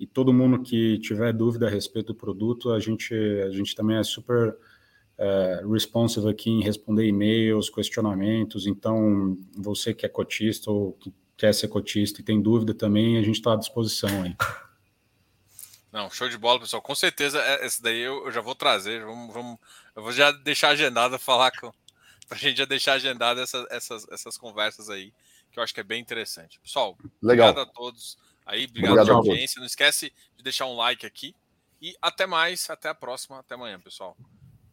e todo mundo que tiver dúvida a respeito do produto, a gente, a gente também é super é, responsive aqui em responder e-mails, questionamentos. Então, você que é cotista ou que quer ser cotista e tem dúvida também, a gente está à disposição aí. (laughs) Não, show de bola, pessoal. Com certeza, é, esse daí eu, eu já vou trazer. Vamos, vamos, eu vou já deixar agendado (laughs) falar com. Pra gente já deixar agendado essa, essas, essas conversas aí, que eu acho que é bem interessante. Pessoal, Legal. obrigado a todos aí, obrigado, obrigado pela audiência. Não esquece de deixar um like aqui. E até mais, até a próxima, até amanhã, pessoal.